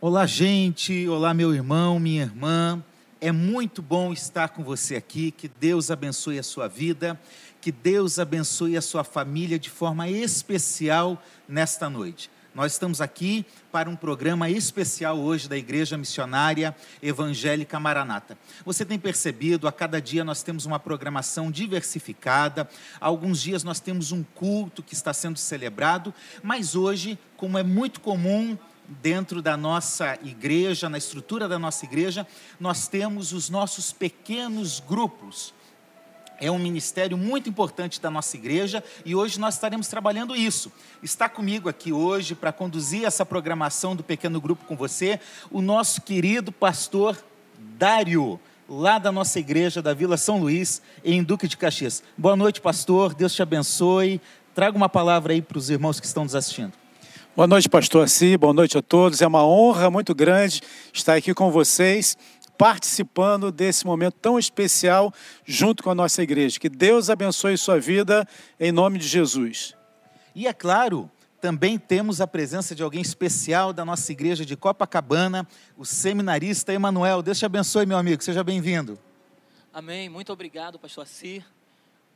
Olá, gente. Olá, meu irmão, minha irmã. É muito bom estar com você aqui. Que Deus abençoe a sua vida. Que Deus abençoe a sua família de forma especial nesta noite. Nós estamos aqui para um programa especial hoje da Igreja Missionária Evangélica Maranata. Você tem percebido, a cada dia nós temos uma programação diversificada. Alguns dias nós temos um culto que está sendo celebrado, mas hoje, como é muito comum dentro da nossa igreja, na estrutura da nossa igreja, nós temos os nossos pequenos grupos. É um ministério muito importante da nossa igreja e hoje nós estaremos trabalhando isso. Está comigo aqui hoje para conduzir essa programação do pequeno grupo com você, o nosso querido pastor Dário, lá da nossa igreja da Vila São Luís, em Duque de Caxias. Boa noite, pastor. Deus te abençoe. Traga uma palavra aí para os irmãos que estão nos assistindo. Boa noite, pastor Assi, boa noite a todos. É uma honra muito grande estar aqui com vocês, participando desse momento tão especial junto com a nossa igreja. Que Deus abençoe sua vida em nome de Jesus. E é claro, também temos a presença de alguém especial da nossa igreja de Copacabana, o seminarista Emanuel. Deus te abençoe, meu amigo. Seja bem-vindo. Amém. Muito obrigado, pastor Assi,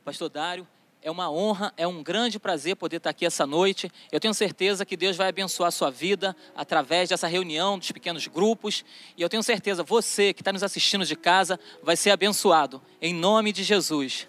pastor Dário. É uma honra, é um grande prazer poder estar aqui essa noite. Eu tenho certeza que Deus vai abençoar a sua vida através dessa reunião dos pequenos grupos. E eu tenho certeza, você que está nos assistindo de casa, vai ser abençoado, em nome de Jesus.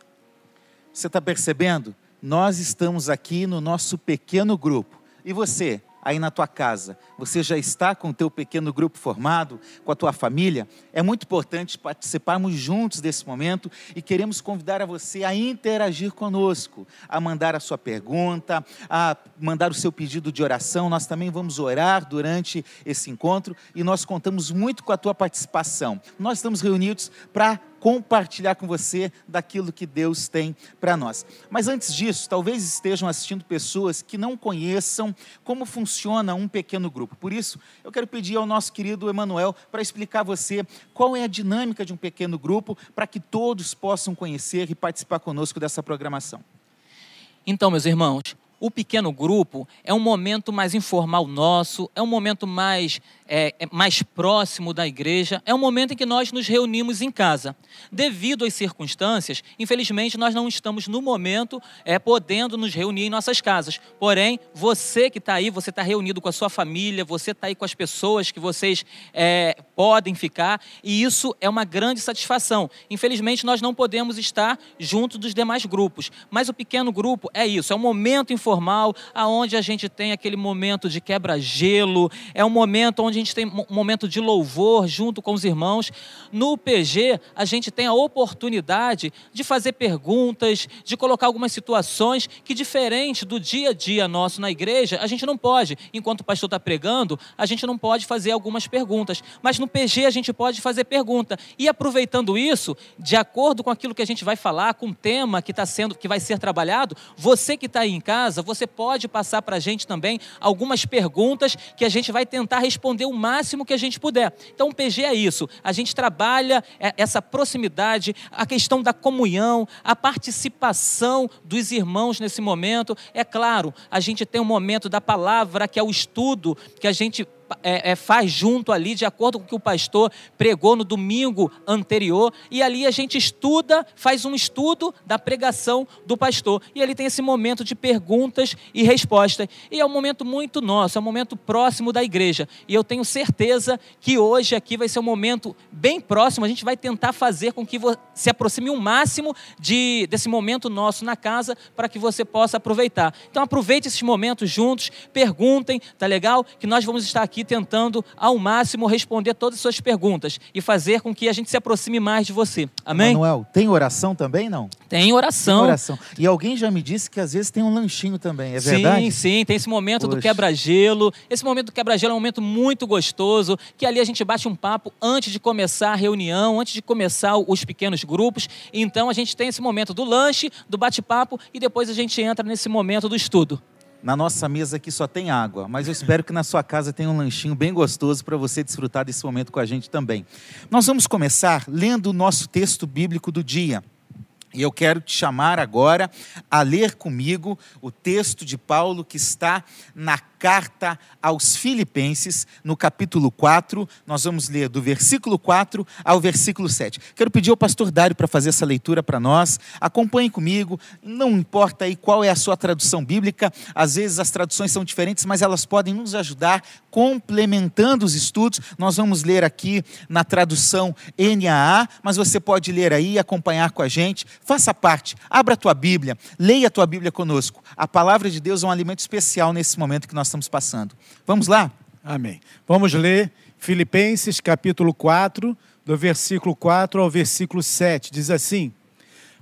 Você está percebendo? Nós estamos aqui no nosso pequeno grupo. E você? Aí na tua casa, você já está com o teu pequeno grupo formado, com a tua família, é muito importante participarmos juntos desse momento e queremos convidar a você a interagir conosco, a mandar a sua pergunta, a mandar o seu pedido de oração. Nós também vamos orar durante esse encontro e nós contamos muito com a tua participação. Nós estamos reunidos para compartilhar com você daquilo que Deus tem para nós. Mas antes disso, talvez estejam assistindo pessoas que não conheçam como funciona um pequeno grupo. Por isso, eu quero pedir ao nosso querido Emanuel para explicar a você qual é a dinâmica de um pequeno grupo para que todos possam conhecer e participar conosco dessa programação. Então, meus irmãos, o pequeno grupo é um momento mais informal nosso, é um momento mais é, é, mais próximo da igreja, é um momento em que nós nos reunimos em casa. Devido às circunstâncias, infelizmente nós não estamos no momento é, podendo nos reunir em nossas casas. Porém, você que está aí, você está reunido com a sua família, você está aí com as pessoas que vocês é, podem ficar, e isso é uma grande satisfação. Infelizmente, nós não podemos estar junto dos demais grupos, mas o pequeno grupo é isso, é um momento informal, aonde a gente tem aquele momento de quebra-gelo, é um momento onde a gente tem um momento de louvor junto com os irmãos. No PG, a gente tem a oportunidade de fazer perguntas, de colocar algumas situações que, diferente do dia a dia nosso na igreja, a gente não pode. Enquanto o pastor está pregando, a gente não pode fazer algumas perguntas. Mas no PG a gente pode fazer pergunta. E aproveitando isso, de acordo com aquilo que a gente vai falar, com o tema que está sendo, que vai ser trabalhado, você que está aí em casa, você pode passar para a gente também algumas perguntas que a gente vai tentar responder o máximo que a gente puder. Então, o PG é isso. A gente trabalha é, essa proximidade, a questão da comunhão, a participação dos irmãos nesse momento. É claro, a gente tem um momento da palavra, que é o estudo, que a gente é, é, faz junto ali, de acordo com o que o pastor pregou no domingo anterior, e ali a gente estuda, faz um estudo da pregação do pastor. E ele tem esse momento de perguntas e respostas. E é um momento muito nosso, é um momento próximo da igreja. E eu tenho certeza que hoje aqui vai ser um momento bem próximo, a gente vai tentar fazer com que se aproxime o máximo de, desse momento nosso na casa, para que você possa aproveitar. Então aproveite esses momentos juntos, perguntem, tá legal? Que nós vamos estar aqui aqui tentando ao máximo responder todas as suas perguntas e fazer com que a gente se aproxime mais de você. Amém? Manuel, tem oração também, não? Tem oração. Tem oração. E alguém já me disse que às vezes tem um lanchinho também, é verdade? Sim, sim, tem esse momento Poxa. do quebra-gelo. Esse momento do quebra-gelo é um momento muito gostoso, que ali a gente bate um papo antes de começar a reunião, antes de começar os pequenos grupos. Então a gente tem esse momento do lanche, do bate-papo e depois a gente entra nesse momento do estudo. Na nossa mesa aqui só tem água, mas eu espero que na sua casa tenha um lanchinho bem gostoso para você desfrutar desse momento com a gente também. Nós vamos começar lendo o nosso texto bíblico do dia. E eu quero te chamar agora a ler comigo o texto de Paulo que está na carta aos Filipenses, no capítulo 4. Nós vamos ler do versículo 4 ao versículo 7. Quero pedir ao pastor Dário para fazer essa leitura para nós. Acompanhe comigo. Não importa aí qual é a sua tradução bíblica, às vezes as traduções são diferentes, mas elas podem nos ajudar complementando os estudos. Nós vamos ler aqui na tradução NAA, mas você pode ler aí e acompanhar com a gente. Faça parte, abra a tua Bíblia, leia a tua Bíblia conosco. A palavra de Deus é um alimento especial nesse momento que nós estamos passando. Vamos lá? Amém. Vamos ler Filipenses capítulo 4, do versículo 4 ao versículo 7. Diz assim: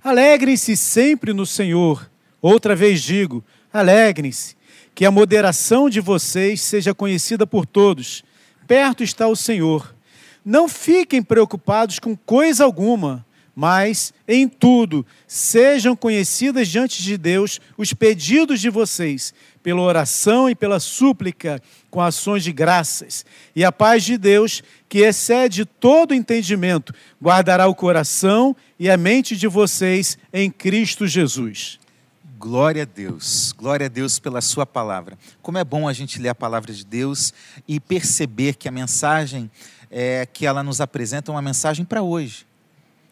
Alegrem-se sempre no Senhor. Outra vez digo: alegrem-se. Que a moderação de vocês seja conhecida por todos. Perto está o Senhor. Não fiquem preocupados com coisa alguma, mas em tudo sejam conhecidas diante de Deus os pedidos de vocês, pela oração e pela súplica, com ações de graças. E a paz de Deus, que excede todo entendimento, guardará o coração e a mente de vocês em Cristo Jesus. Glória a Deus, glória a Deus pela Sua palavra. Como é bom a gente ler a palavra de Deus e perceber que a mensagem é, que ela nos apresenta é uma mensagem para hoje.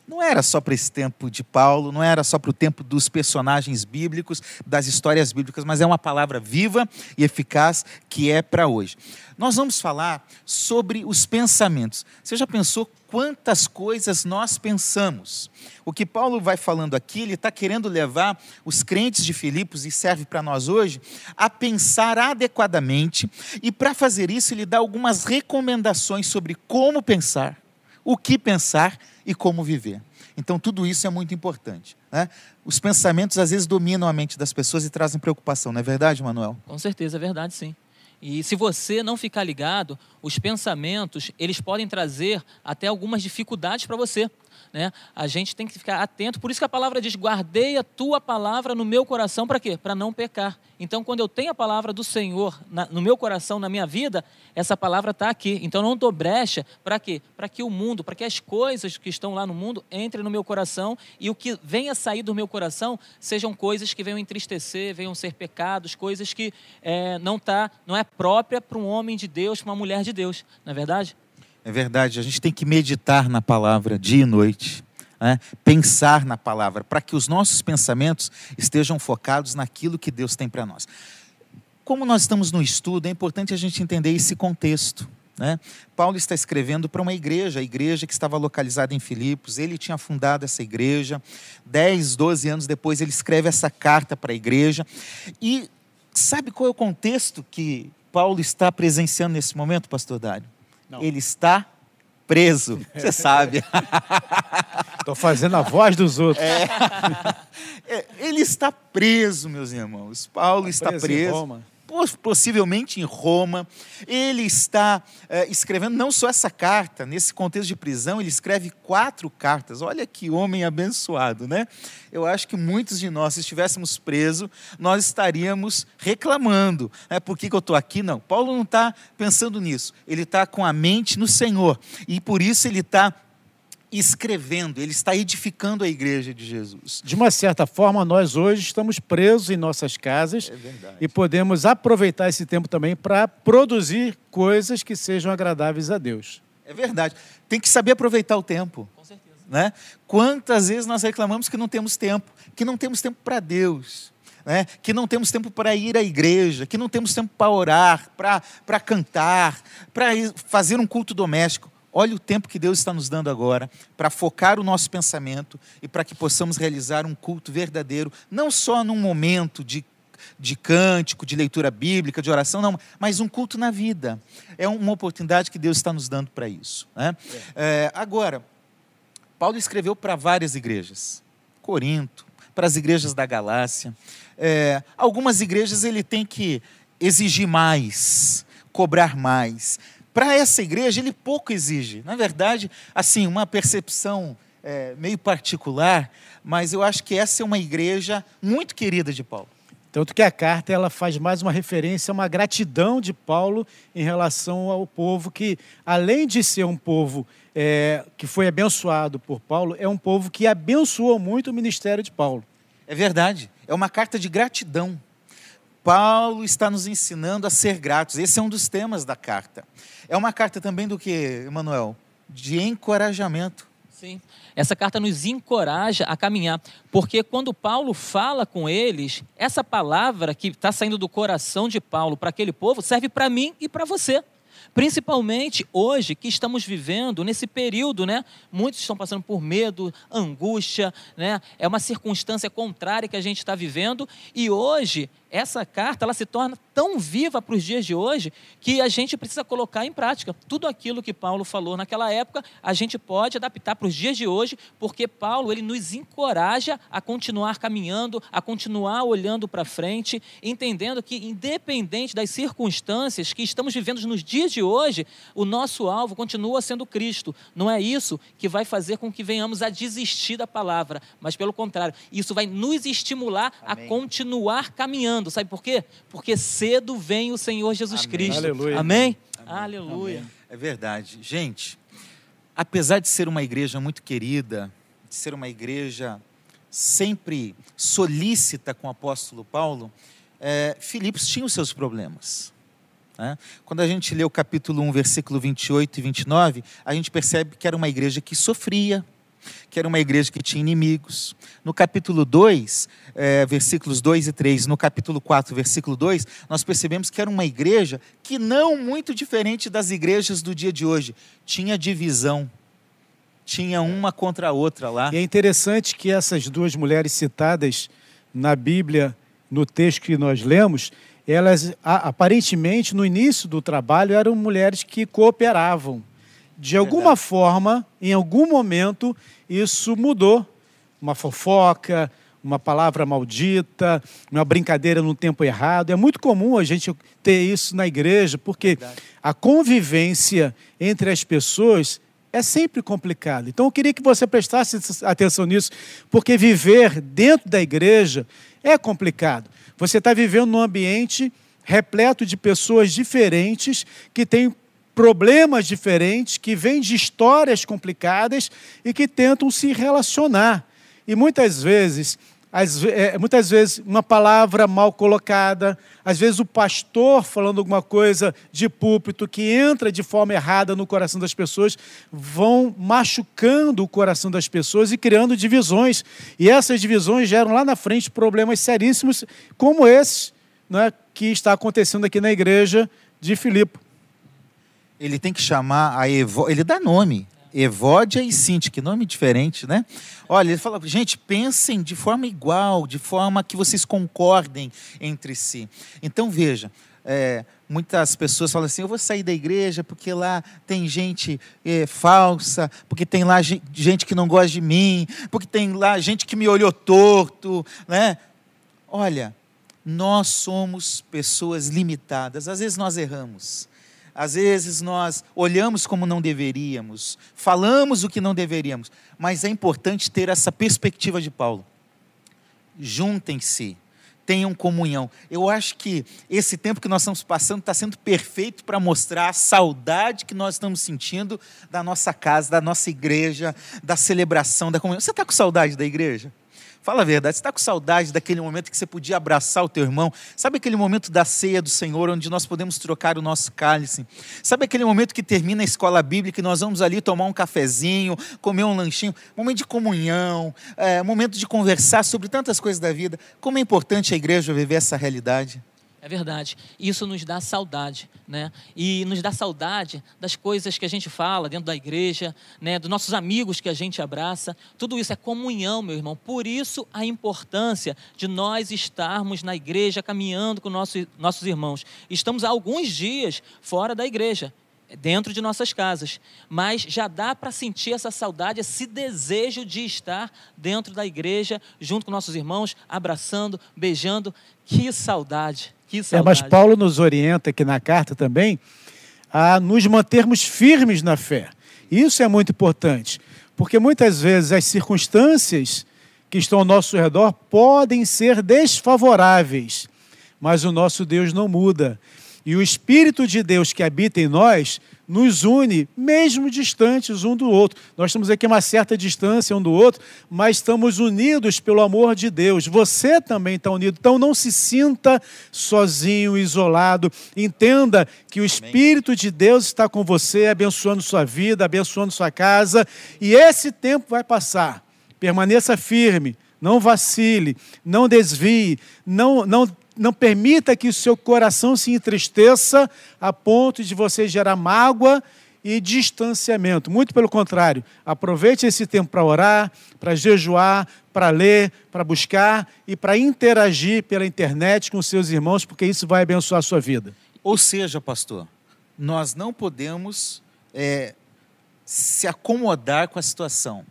Não era só para esse tempo de Paulo, não era só para o tempo dos personagens bíblicos, das histórias bíblicas, mas é uma palavra viva e eficaz que é para hoje. Nós vamos falar sobre os pensamentos. Você já pensou quantas coisas nós pensamos? O que Paulo vai falando aqui, ele está querendo levar os crentes de Filipos, e serve para nós hoje, a pensar adequadamente, e para fazer isso, ele dá algumas recomendações sobre como pensar, o que pensar e como viver. Então, tudo isso é muito importante. Né? Os pensamentos, às vezes, dominam a mente das pessoas e trazem preocupação, não é verdade, Manuel? Com certeza, é verdade, sim. E se você não ficar ligado, os pensamentos, eles podem trazer até algumas dificuldades para você né? A gente tem que ficar atento. Por isso que a palavra diz: guardei a tua palavra no meu coração para quê? Para não pecar. Então, quando eu tenho a palavra do Senhor na, no meu coração, na minha vida, essa palavra está aqui. Então, não dou brecha para quê? Para que o mundo, para que as coisas que estão lá no mundo entrem no meu coração e o que venha sair do meu coração sejam coisas que venham entristecer, venham ser pecados, coisas que é, não tá, não é própria para um homem de Deus, para uma mulher de Deus. Não é verdade? É verdade, a gente tem que meditar na palavra dia e noite. Né? Pensar na palavra, para que os nossos pensamentos estejam focados naquilo que Deus tem para nós. Como nós estamos no estudo, é importante a gente entender esse contexto. Né? Paulo está escrevendo para uma igreja, a igreja que estava localizada em Filipos, ele tinha fundado essa igreja, 10, 12 anos depois ele escreve essa carta para a igreja, e sabe qual é o contexto que Paulo está presenciando nesse momento, pastor Dário? Não. Ele está preso, você sabe. Estou fazendo a voz dos outros. É. é. Ele está preso, meus irmãos. Paulo está, está preso. Possivelmente em Roma. Ele está é, escrevendo não só essa carta, nesse contexto de prisão, ele escreve quatro cartas. Olha que homem abençoado, né? Eu acho que muitos de nós, se estivéssemos presos, nós estaríamos reclamando. Né? Por que, que eu estou aqui? Não. Paulo não está pensando nisso. Ele está com a mente no Senhor. E por isso ele está escrevendo, ele está edificando a igreja de Jesus. De uma certa forma, nós hoje estamos presos em nossas casas é e podemos aproveitar esse tempo também para produzir coisas que sejam agradáveis a Deus. É verdade. Tem que saber aproveitar o tempo. Com certeza. Né? Quantas vezes nós reclamamos que não temos tempo, que não temos tempo para Deus. Né? que não temos tempo para ir à igreja, que não temos tempo para orar, para cantar, para fazer um culto doméstico. Olha o tempo que Deus está nos dando agora para focar o nosso pensamento e para que possamos realizar um culto verdadeiro, não só num momento de, de cântico, de leitura bíblica, de oração, não, mas um culto na vida. É uma oportunidade que Deus está nos dando para isso. Né? É. É, agora, Paulo escreveu para várias igrejas, Corinto, para as igrejas da Galácia. É, algumas igrejas ele tem que exigir mais, cobrar mais para essa igreja, ele pouco exige. Na verdade, assim, uma percepção é, meio particular, mas eu acho que essa é uma igreja muito querida de Paulo. Tanto que a carta ela faz mais uma referência a uma gratidão de Paulo em relação ao povo que, além de ser um povo é, que foi abençoado por Paulo, é um povo que abençoou muito o ministério de Paulo. É verdade. É uma carta de gratidão. Paulo está nos ensinando a ser gratos. Esse é um dos temas da carta. É uma carta também do que, Emanuel? De encorajamento. Sim. Essa carta nos encoraja a caminhar, porque quando Paulo fala com eles, essa palavra que está saindo do coração de Paulo para aquele povo serve para mim e para você. Principalmente hoje que estamos vivendo nesse período, né? Muitos estão passando por medo, angústia, né? É uma circunstância contrária que a gente está vivendo e hoje essa carta ela se torna tão viva para os dias de hoje que a gente precisa colocar em prática. Tudo aquilo que Paulo falou naquela época, a gente pode adaptar para os dias de hoje, porque Paulo ele nos encoraja a continuar caminhando, a continuar olhando para frente, entendendo que independente das circunstâncias que estamos vivendo nos dias de hoje, o nosso alvo continua sendo Cristo. Não é isso que vai fazer com que venhamos a desistir da palavra, mas pelo contrário, isso vai nos estimular Amém. a continuar caminhando sabe por quê? Porque cedo vem o Senhor Jesus Amém. Cristo. Aleluia. Amém? Amém? Aleluia. Amém. É verdade. Gente, apesar de ser uma igreja muito querida, de ser uma igreja sempre solícita com o apóstolo Paulo, é, Filipos tinha os seus problemas. Né? Quando a gente lê o capítulo 1, versículo 28 e 29, a gente percebe que era uma igreja que sofria, que era uma igreja que tinha inimigos. No capítulo 2, é, versículos 2 e 3, no capítulo 4, versículo 2, nós percebemos que era uma igreja que não muito diferente das igrejas do dia de hoje. Tinha divisão. Tinha uma contra a outra lá. E é interessante que essas duas mulheres citadas na Bíblia, no texto que nós lemos, elas aparentemente no início do trabalho eram mulheres que cooperavam de alguma forma, em algum momento, isso mudou. Uma fofoca, uma palavra maldita, uma brincadeira no tempo errado. É muito comum a gente ter isso na igreja, porque Verdade. a convivência entre as pessoas é sempre complicado. Então eu queria que você prestasse atenção nisso, porque viver dentro da igreja é complicado. Você está vivendo num ambiente repleto de pessoas diferentes que têm problemas diferentes, que vêm de histórias complicadas e que tentam se relacionar. E muitas vezes, as, é, muitas vezes uma palavra mal colocada, às vezes o pastor falando alguma coisa de púlpito que entra de forma errada no coração das pessoas, vão machucando o coração das pessoas e criando divisões. E essas divisões geram lá na frente problemas seríssimos, como esse é, que está acontecendo aqui na igreja de Filipe ele tem que chamar a Evo, ele dá nome. Evódia e Cinti, que nome diferente, né? Olha, ele fala, gente, pensem de forma igual, de forma que vocês concordem entre si. Então, veja, é, muitas pessoas falam assim: eu vou sair da igreja porque lá tem gente é, falsa, porque tem lá gente que não gosta de mim, porque tem lá gente que me olhou torto, né? Olha, nós somos pessoas limitadas, às vezes nós erramos. Às vezes nós olhamos como não deveríamos, falamos o que não deveríamos, mas é importante ter essa perspectiva de Paulo. Juntem-se, tenham comunhão. Eu acho que esse tempo que nós estamos passando está sendo perfeito para mostrar a saudade que nós estamos sentindo da nossa casa, da nossa igreja, da celebração, da comunhão. Você está com saudade da igreja? Fala a verdade, você está com saudade daquele momento que você podia abraçar o teu irmão? Sabe aquele momento da ceia do Senhor, onde nós podemos trocar o nosso cálice? Sabe aquele momento que termina a escola bíblica e nós vamos ali tomar um cafezinho, comer um lanchinho? Momento de comunhão, é, momento de conversar sobre tantas coisas da vida. Como é importante a igreja viver essa realidade? É verdade. Isso nos dá saudade, né? E nos dá saudade das coisas que a gente fala dentro da igreja, né? Dos nossos amigos que a gente abraça. Tudo isso é comunhão, meu irmão. Por isso a importância de nós estarmos na igreja caminhando com nossos, nossos irmãos. Estamos há alguns dias fora da igreja dentro de nossas casas, mas já dá para sentir essa saudade, esse desejo de estar dentro da igreja, junto com nossos irmãos, abraçando, beijando. Que saudade! Que é, mas Paulo nos orienta aqui na carta também a nos mantermos firmes na fé. Isso é muito importante, porque muitas vezes as circunstâncias que estão ao nosso redor podem ser desfavoráveis, mas o nosso Deus não muda. E o Espírito de Deus que habita em nós nos une, mesmo distantes um do outro. Nós estamos aqui a uma certa distância um do outro, mas estamos unidos pelo amor de Deus. Você também está unido. Então não se sinta sozinho, isolado. Entenda que o Espírito de Deus está com você, abençoando sua vida, abençoando sua casa. E esse tempo vai passar. Permaneça firme, não vacile, não desvie, não, não não permita que o seu coração se entristeça a ponto de você gerar mágoa e distanciamento. Muito pelo contrário, aproveite esse tempo para orar, para jejuar, para ler, para buscar e para interagir pela internet com seus irmãos, porque isso vai abençoar a sua vida. Ou seja, pastor, nós não podemos é, se acomodar com a situação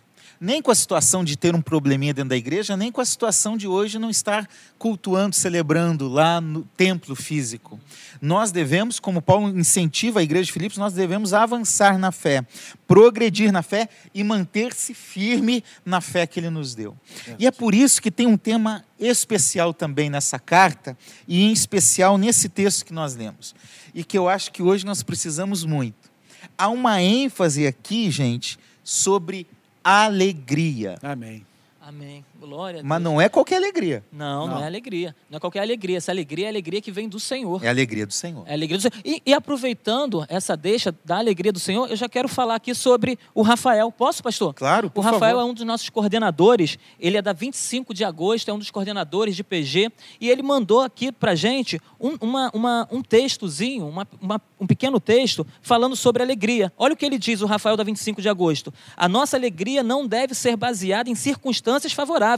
nem com a situação de ter um probleminha dentro da igreja, nem com a situação de hoje não estar cultuando, celebrando lá no templo físico. Nós devemos, como Paulo incentiva a igreja de Filipos, nós devemos avançar na fé, progredir na fé e manter-se firme na fé que ele nos deu. E é por isso que tem um tema especial também nessa carta, e em especial nesse texto que nós lemos, e que eu acho que hoje nós precisamos muito. Há uma ênfase aqui, gente, sobre alegria. Amém. Amém. Glória a Deus. Mas não é qualquer alegria. Não, não, não, é alegria. Não é qualquer alegria. Essa alegria é a alegria que vem do Senhor. É a alegria do Senhor. É a alegria do Senhor. E, e, aproveitando essa deixa da alegria do Senhor, eu já quero falar aqui sobre o Rafael. Posso, pastor? Claro, por O Rafael favor. é um dos nossos coordenadores. Ele é da 25 de agosto, é um dos coordenadores de PG. E ele mandou aqui pra gente um, uma, uma, um textozinho, uma, uma, um pequeno texto, falando sobre alegria. Olha o que ele diz, o Rafael da 25 de agosto. A nossa alegria não deve ser baseada em circunstâncias favoráveis.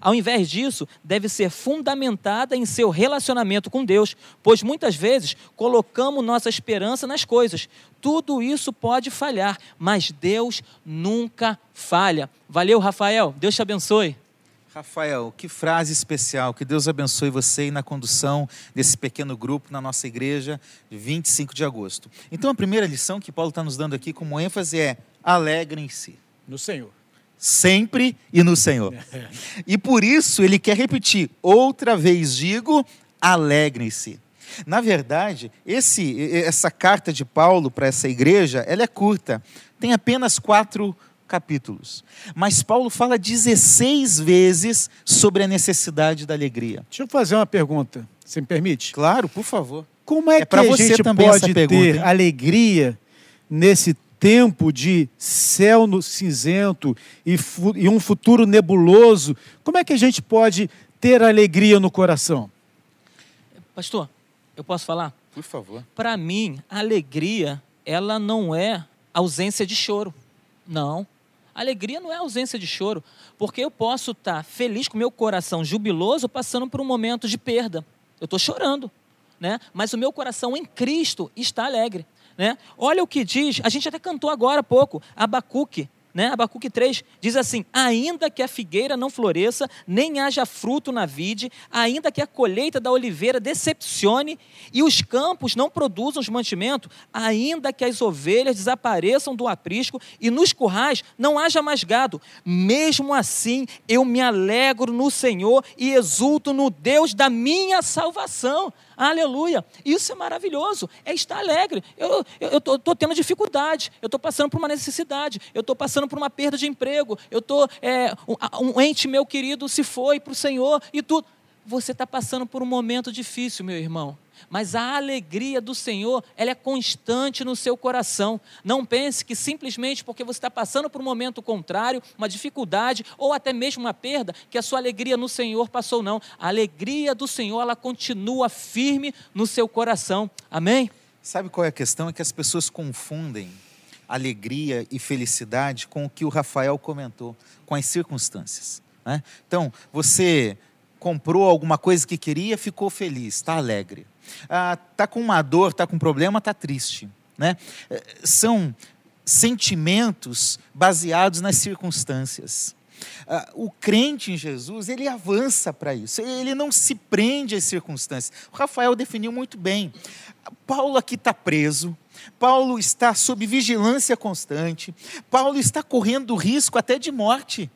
Ao invés disso, deve ser fundamentada em seu relacionamento com Deus, pois muitas vezes colocamos nossa esperança nas coisas. Tudo isso pode falhar, mas Deus nunca falha. Valeu, Rafael. Deus te abençoe. Rafael, que frase especial. Que Deus abençoe você na condução desse pequeno grupo na nossa igreja, 25 de agosto. Então, a primeira lição que Paulo está nos dando aqui como ênfase é: alegrem-se. No Senhor sempre e no Senhor. E por isso ele quer repetir: outra vez digo, alegrem-se. Na verdade, esse, essa carta de Paulo para essa igreja, ela é curta, tem apenas quatro capítulos. Mas Paulo fala 16 vezes sobre a necessidade da alegria. Deixa eu fazer uma pergunta, se me permite? Claro, por favor. Como é, é que a gente pode ter alegria nesse tempo de céu no cinzento e, e um futuro nebuloso, como é que a gente pode ter alegria no coração? Pastor, eu posso falar? Por favor. Para mim, alegria, ela não é ausência de choro. Não. Alegria não é ausência de choro, porque eu posso estar feliz com meu coração jubiloso passando por um momento de perda. Eu estou chorando, né? Mas o meu coração em Cristo está alegre. Né? Olha o que diz, a gente até cantou agora há pouco, Abacuque, né? Abacuque 3 diz assim: Ainda que a figueira não floresça, nem haja fruto na vide, ainda que a colheita da oliveira decepcione e os campos não produzam os mantimentos, ainda que as ovelhas desapareçam do aprisco e nos currais não haja mais gado, mesmo assim eu me alegro no Senhor e exulto no Deus da minha salvação. Aleluia! Isso é maravilhoso, é estar alegre. Eu estou tendo dificuldade, eu estou passando por uma necessidade, eu estou passando por uma perda de emprego, eu estou. É, um, um ente meu querido se foi para o Senhor e tudo. Você está passando por um momento difícil, meu irmão mas a alegria do Senhor, ela é constante no seu coração. Não pense que simplesmente porque você está passando por um momento contrário, uma dificuldade ou até mesmo uma perda, que a sua alegria no Senhor passou, não. A alegria do Senhor, ela continua firme no seu coração. Amém? Sabe qual é a questão? É que as pessoas confundem alegria e felicidade com o que o Rafael comentou, com as circunstâncias. Né? Então, você comprou alguma coisa que queria, ficou feliz, está alegre está ah, com uma dor, está com um problema, está triste. Né? Eh, são sentimentos baseados nas circunstâncias. Ah, o crente em Jesus, ele avança para isso, ele não se prende às circunstâncias. O Rafael definiu muito bem. Paulo aqui está preso, Paulo está sob vigilância constante, Paulo está correndo risco até de morte.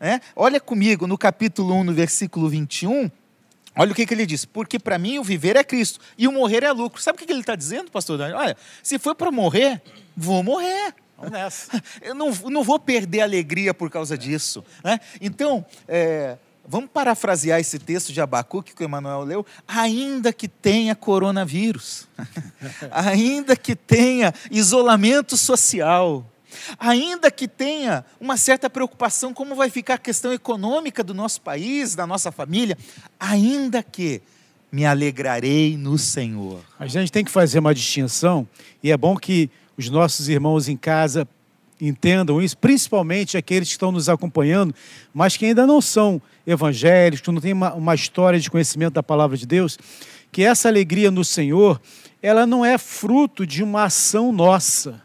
É? Olha comigo no capítulo 1, no versículo 21, Olha o que, que ele diz. Porque para mim o viver é Cristo e o morrer é lucro. Sabe o que, que ele está dizendo, pastor Daniel? Olha, se for para morrer, vou morrer. Vamos nessa. Eu não, não vou perder a alegria por causa disso. Né? Então, é, vamos parafrasear esse texto de Abacuque que o Emanuel leu. Ainda que tenha coronavírus, ainda que tenha isolamento social, ainda que tenha uma certa preocupação como vai ficar a questão econômica do nosso país, da nossa família, ainda que me alegrarei no Senhor. A gente tem que fazer uma distinção e é bom que os nossos irmãos em casa entendam isso, principalmente aqueles que estão nos acompanhando, mas que ainda não são evangélicos, não têm uma, uma história de conhecimento da palavra de Deus, que essa alegria no Senhor, ela não é fruto de uma ação nossa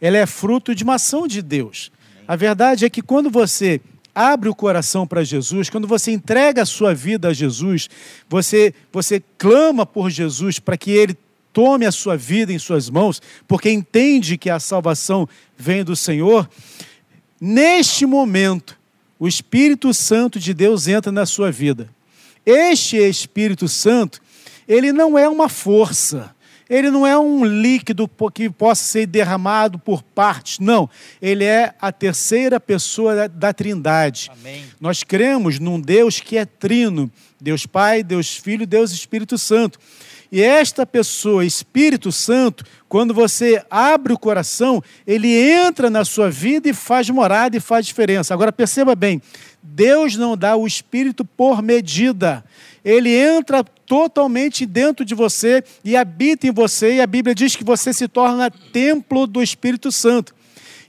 ela é fruto de uma ação de Deus. A verdade é que quando você abre o coração para Jesus, quando você entrega a sua vida a Jesus, você, você clama por Jesus para que ele tome a sua vida em suas mãos, porque entende que a salvação vem do Senhor, neste momento, o Espírito Santo de Deus entra na sua vida. Este Espírito Santo, ele não é uma força, ele não é um líquido que possa ser derramado por partes, não. Ele é a terceira pessoa da, da Trindade. Amém. Nós cremos num Deus que é trino: Deus Pai, Deus Filho, Deus Espírito Santo. E esta pessoa, Espírito Santo, quando você abre o coração, ele entra na sua vida e faz morada e faz diferença. Agora perceba bem, Deus não dá o Espírito por medida. Ele entra totalmente dentro de você e habita em você, e a Bíblia diz que você se torna templo do Espírito Santo.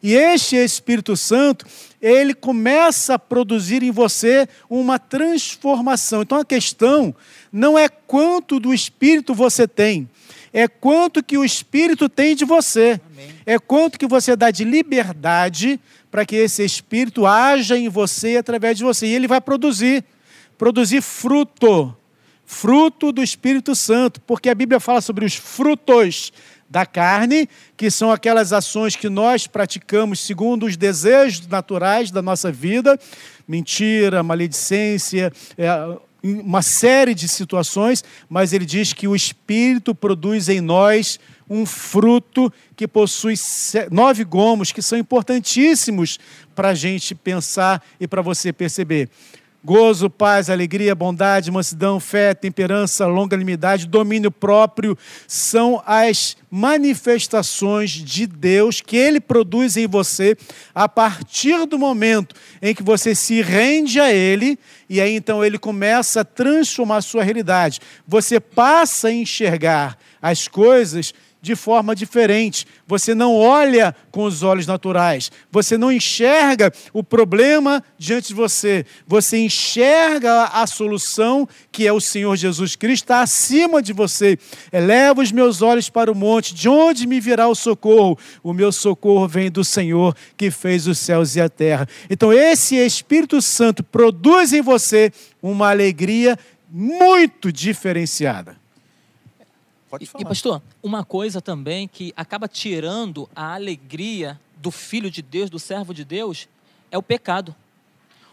E este Espírito Santo, ele começa a produzir em você uma transformação. Então a questão não é quanto do Espírito você tem, é quanto que o Espírito tem de você. Amém. É quanto que você dá de liberdade para que esse Espírito haja em você através de você. E ele vai produzir, produzir fruto fruto do Espírito Santo, porque a Bíblia fala sobre os frutos da carne, que são aquelas ações que nós praticamos segundo os desejos naturais da nossa vida, mentira, maledicência, é, uma série de situações, mas ele diz que o Espírito produz em nós um fruto que possui nove gomos, que são importantíssimos para a gente pensar e para você perceber. Gozo, paz, alegria, bondade, mansidão, fé, temperança, longanimidade, domínio próprio são as manifestações de Deus que Ele produz em você a partir do momento em que você se rende a Ele e aí então Ele começa a transformar a sua realidade. Você passa a enxergar as coisas de forma diferente. Você não olha com os olhos naturais. Você não enxerga o problema diante de você. Você enxerga a solução que é o Senhor Jesus Cristo está acima de você. Eleva os meus olhos para o monte, de onde me virá o socorro? O meu socorro vem do Senhor que fez os céus e a terra. Então esse Espírito Santo produz em você uma alegria muito diferenciada. Pode falar. E, pastor, uma coisa também que acaba tirando a alegria do filho de Deus, do servo de Deus, é o pecado.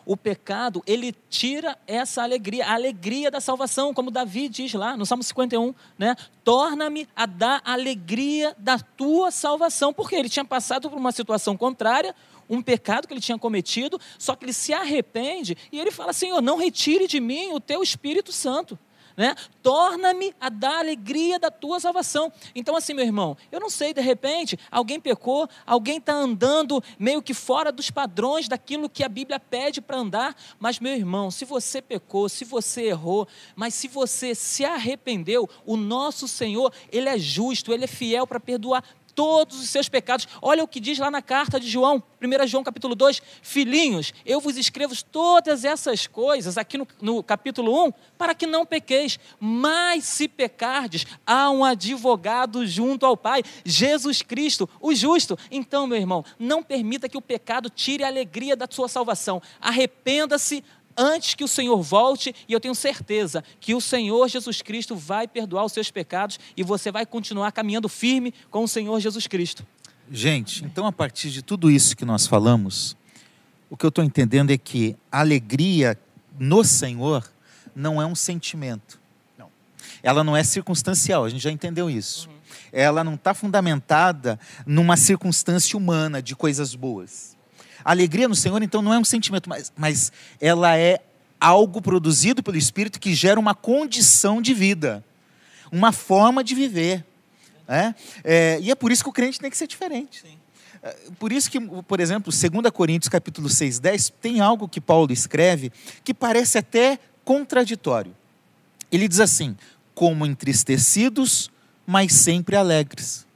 O pecado, ele tira essa alegria, a alegria da salvação, como Davi diz lá no Salmo 51, né? Torna-me a dar alegria da tua salvação. Porque ele tinha passado por uma situação contrária, um pecado que ele tinha cometido, só que ele se arrepende e ele fala: Senhor, não retire de mim o teu Espírito Santo né? Torna-me a dar alegria da tua salvação. Então, assim, meu irmão, eu não sei, de repente, alguém pecou, alguém está andando meio que fora dos padrões daquilo que a Bíblia pede para andar, mas, meu irmão, se você pecou, se você errou, mas se você se arrependeu, o nosso Senhor, Ele é justo, Ele é fiel para perdoar todos os seus pecados. Olha o que diz lá na carta de João, 1 João capítulo 2, filhinhos, eu vos escrevo todas essas coisas aqui no, no capítulo 1, para que não pequeis, mas se pecardes, há um advogado junto ao Pai, Jesus Cristo, o justo. Então, meu irmão, não permita que o pecado tire a alegria da sua salvação. Arrependa-se, antes que o Senhor volte, e eu tenho certeza que o Senhor Jesus Cristo vai perdoar os seus pecados e você vai continuar caminhando firme com o Senhor Jesus Cristo. Gente, então a partir de tudo isso que nós falamos, o que eu estou entendendo é que a alegria no Senhor não é um sentimento. Não. Ela não é circunstancial, a gente já entendeu isso. Ela não está fundamentada numa circunstância humana de coisas boas. A alegria no Senhor, então, não é um sentimento, mas, mas ela é algo produzido pelo Espírito que gera uma condição de vida, uma forma de viver. É? É, e é por isso que o crente tem que ser diferente. Sim. É, Por isso que, por exemplo, 2 Coríntios capítulo 6, 10, tem algo que Paulo escreve que parece até contraditório. Ele diz assim: como entristecidos, mas sempre alegres.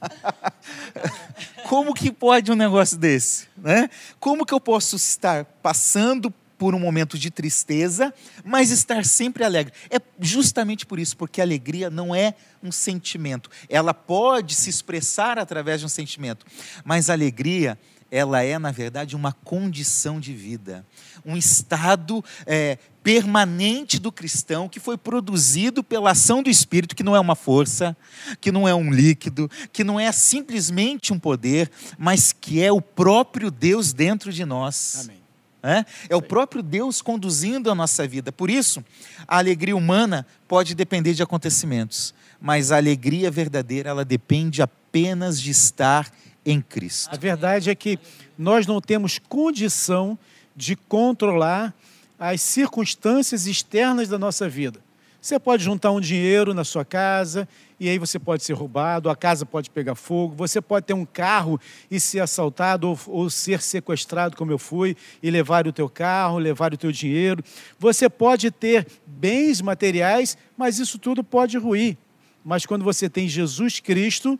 Como que pode um negócio desse? Né? Como que eu posso estar passando por um momento de tristeza, mas estar sempre alegre? É justamente por isso, porque a alegria não é um sentimento. Ela pode se expressar através de um sentimento, mas a alegria ela é, na verdade, uma condição de vida, um estado é, permanente do cristão que foi produzido pela ação do Espírito, que não é uma força, que não é um líquido, que não é simplesmente um poder, mas que é o próprio Deus dentro de nós. Amém. É? é o próprio Deus conduzindo a nossa vida. Por isso, a alegria humana pode depender de acontecimentos, mas a alegria verdadeira, ela depende apenas de estar em Cristo. A verdade é que nós não temos condição de controlar as circunstâncias externas da nossa vida. Você pode juntar um dinheiro na sua casa e aí você pode ser roubado, a casa pode pegar fogo, você pode ter um carro e ser assaltado ou, ou ser sequestrado, como eu fui, e levar o teu carro, levar o teu dinheiro. Você pode ter bens materiais, mas isso tudo pode ruir. Mas quando você tem Jesus Cristo,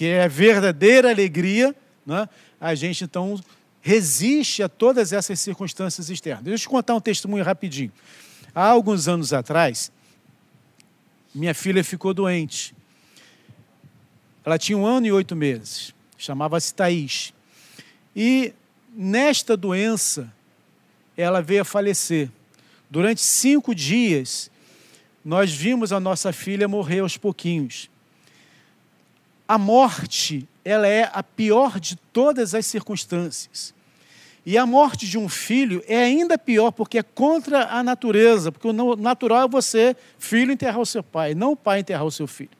que é verdadeira alegria, né? a gente então resiste a todas essas circunstâncias externas. Deixa eu te contar um testemunho rapidinho. Há alguns anos atrás, minha filha ficou doente. Ela tinha um ano e oito meses. Chamava-se Thaís. E nesta doença, ela veio a falecer. Durante cinco dias, nós vimos a nossa filha morrer aos pouquinhos. A morte, ela é a pior de todas as circunstâncias. E a morte de um filho é ainda pior, porque é contra a natureza, porque o natural é você, filho, enterrar o seu pai, não o pai enterrar o seu filho.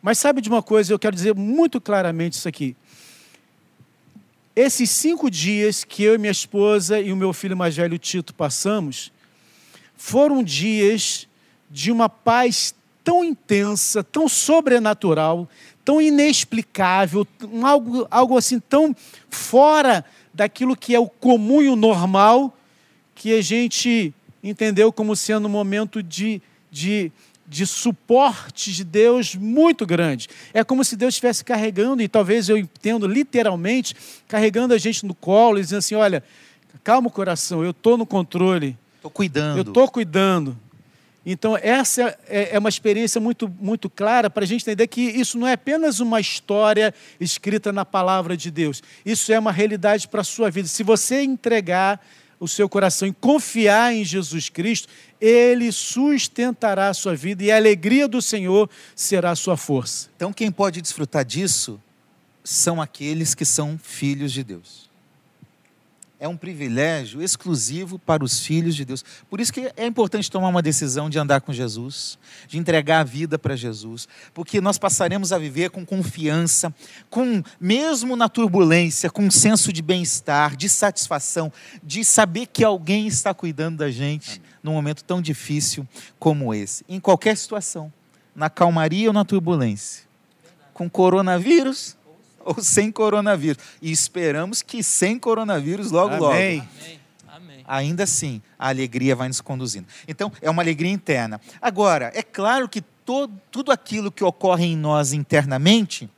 Mas sabe de uma coisa, eu quero dizer muito claramente isso aqui. Esses cinco dias que eu e minha esposa e o meu filho mais velho, Tito, passamos, foram dias de uma paz tão intensa, tão sobrenatural, tão inexplicável, algo, algo assim tão fora daquilo que é o comum e o normal, que a gente entendeu como sendo um momento de, de, de suporte de Deus muito grande. É como se Deus estivesse carregando, e talvez eu entendo literalmente, carregando a gente no colo e dizendo assim: olha, calma o coração, eu estou no controle. Estou cuidando. Eu estou cuidando. Então, essa é uma experiência muito, muito clara para a gente entender que isso não é apenas uma história escrita na palavra de Deus. Isso é uma realidade para a sua vida. Se você entregar o seu coração e confiar em Jesus Cristo, Ele sustentará a sua vida e a alegria do Senhor será a sua força. Então, quem pode desfrutar disso são aqueles que são filhos de Deus é um privilégio exclusivo para os filhos de Deus. Por isso que é importante tomar uma decisão de andar com Jesus, de entregar a vida para Jesus, porque nós passaremos a viver com confiança, com mesmo na turbulência, com um senso de bem-estar, de satisfação, de saber que alguém está cuidando da gente Amém. num momento tão difícil como esse, em qualquer situação, na calmaria ou na turbulência. Com coronavírus, ou sem coronavírus. E esperamos que sem coronavírus logo, Amém. logo. Amém. Ainda assim, a alegria vai nos conduzindo. Então, é uma alegria interna. Agora, é claro que todo, tudo aquilo que ocorre em nós internamente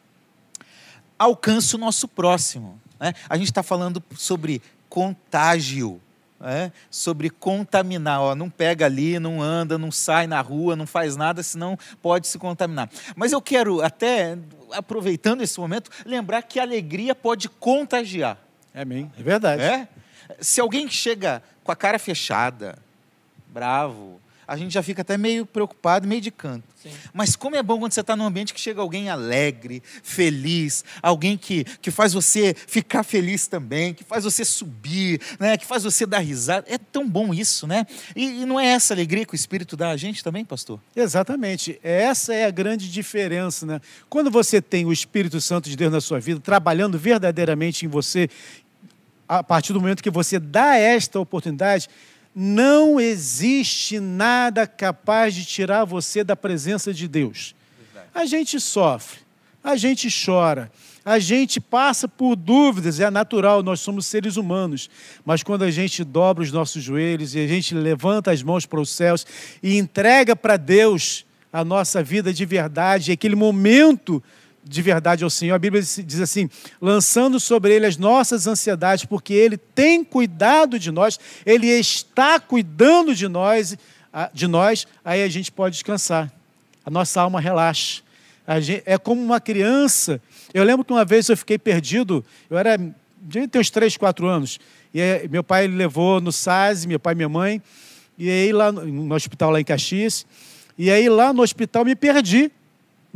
alcança o nosso próximo. Né? A gente está falando sobre contágio. É, sobre contaminar, ó, não pega ali, não anda, não sai na rua, não faz nada, senão pode se contaminar. Mas eu quero até, aproveitando esse momento, lembrar que a alegria pode contagiar. Amém, é verdade. É? Se alguém chega com a cara fechada, bravo, a gente já fica até meio preocupado, meio de canto. Sim. Mas como é bom quando você está num ambiente que chega alguém alegre, feliz, alguém que, que faz você ficar feliz também, que faz você subir, né? que faz você dar risada. É tão bom isso, né? E, e não é essa alegria que o Espírito dá a gente também, pastor? Exatamente. Essa é a grande diferença, né? Quando você tem o Espírito Santo de Deus na sua vida, trabalhando verdadeiramente em você, a partir do momento que você dá esta oportunidade, não existe nada capaz de tirar você da presença de Deus. A gente sofre, a gente chora, a gente passa por dúvidas, é natural, nós somos seres humanos. Mas quando a gente dobra os nossos joelhos e a gente levanta as mãos para os céus e entrega para Deus a nossa vida de verdade, aquele momento de verdade ao Senhor. A Bíblia diz assim: lançando sobre Ele as nossas ansiedades, porque Ele tem cuidado de nós, Ele está cuidando de nós, de nós, aí a gente pode descansar. A nossa alma relaxa. Gente, é como uma criança. Eu lembro que uma vez eu fiquei perdido, eu era, devia ter uns 3, 4 anos, e meu pai levou no SAS, meu pai e minha mãe, e aí lá no, no hospital lá em Caxias, e aí lá no hospital me perdi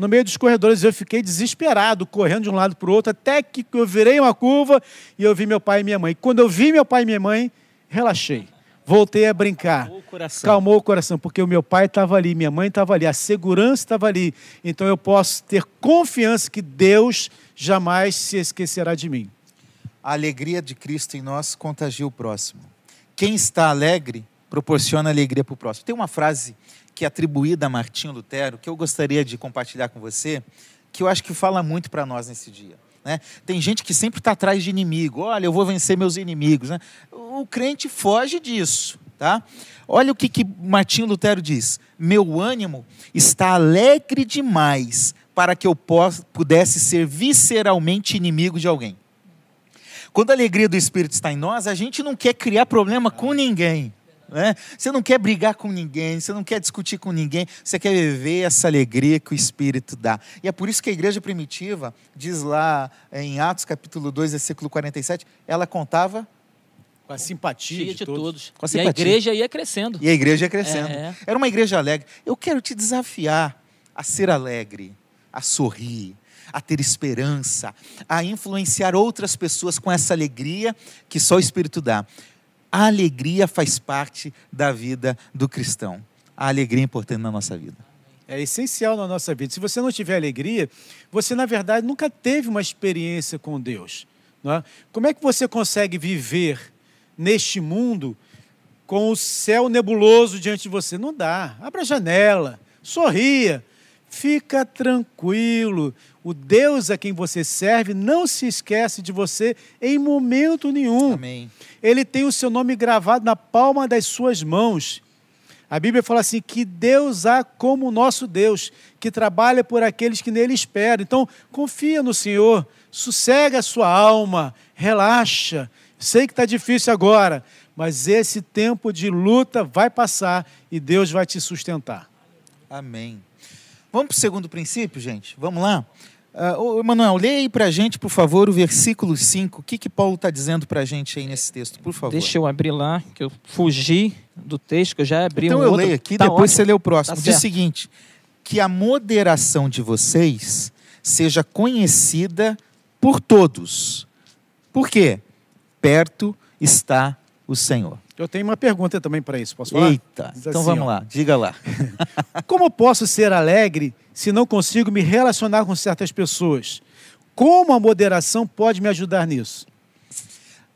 no meio dos corredores. Eu fiquei desesperado, correndo de um lado para o outro, até que eu virei uma curva e eu vi meu pai e minha mãe. Quando eu vi meu pai e minha mãe, relaxei. Voltei a brincar. Calmou o coração. Calmou o coração, porque o meu pai estava ali, minha mãe estava ali, a segurança estava ali. Então eu posso ter confiança que Deus jamais se esquecerá de mim. A alegria de Cristo em nós contagia o próximo. Quem está alegre proporciona alegria para o próximo. Tem uma frase que é atribuída a Martinho Lutero, que eu gostaria de compartilhar com você, que eu acho que fala muito para nós nesse dia. Né? Tem gente que sempre está atrás de inimigo. Olha, eu vou vencer meus inimigos. Né? O crente foge disso. Tá? Olha o que, que Martinho Lutero diz: Meu ânimo está alegre demais para que eu pudesse ser visceralmente inimigo de alguém. Quando a alegria do Espírito está em nós, a gente não quer criar problema com ninguém. Né? Você não quer brigar com ninguém, você não quer discutir com ninguém, você quer viver essa alegria que o Espírito dá. E é por isso que a igreja primitiva, diz lá em Atos capítulo 2, versículo 47, ela contava com a simpatia de, de todos. todos. Com a e a simpatia. igreja ia crescendo. E a igreja ia crescendo. É. Era uma igreja alegre. Eu quero te desafiar a ser alegre, a sorrir, a ter esperança, a influenciar outras pessoas com essa alegria que só o Espírito dá. A alegria faz parte da vida do cristão. A alegria é importante na nossa vida. É essencial na nossa vida. Se você não tiver alegria, você, na verdade, nunca teve uma experiência com Deus. É? Como é que você consegue viver neste mundo com o céu nebuloso diante de você? Não dá. Abra a janela, sorria, fica tranquilo. O Deus a quem você serve não se esquece de você em momento nenhum. Amém. Ele tem o seu nome gravado na palma das suas mãos. A Bíblia fala assim: que Deus há como o nosso Deus, que trabalha por aqueles que nele esperam. Então, confia no Senhor, sossega a sua alma, relaxa. Sei que está difícil agora, mas esse tempo de luta vai passar e Deus vai te sustentar. Amém. Vamos para o segundo princípio, gente? Vamos lá? Uh, Emanuel, leia aí para a gente, por favor, o versículo 5. O que, que Paulo está dizendo para a gente aí nesse texto, por favor? Deixa eu abrir lá, que eu fugi do texto, que eu já abri então um eu outro. leio aqui, Tá depois ótimo. você lê o próximo. Tá Diz o seguinte: que a moderação de vocês seja conhecida por todos. Por quê? Perto está o Senhor. Eu tenho uma pergunta também para isso, posso falar? Eita, então assim, vamos ó. lá, diga lá. Como posso ser alegre se não consigo me relacionar com certas pessoas? Como a moderação pode me ajudar nisso?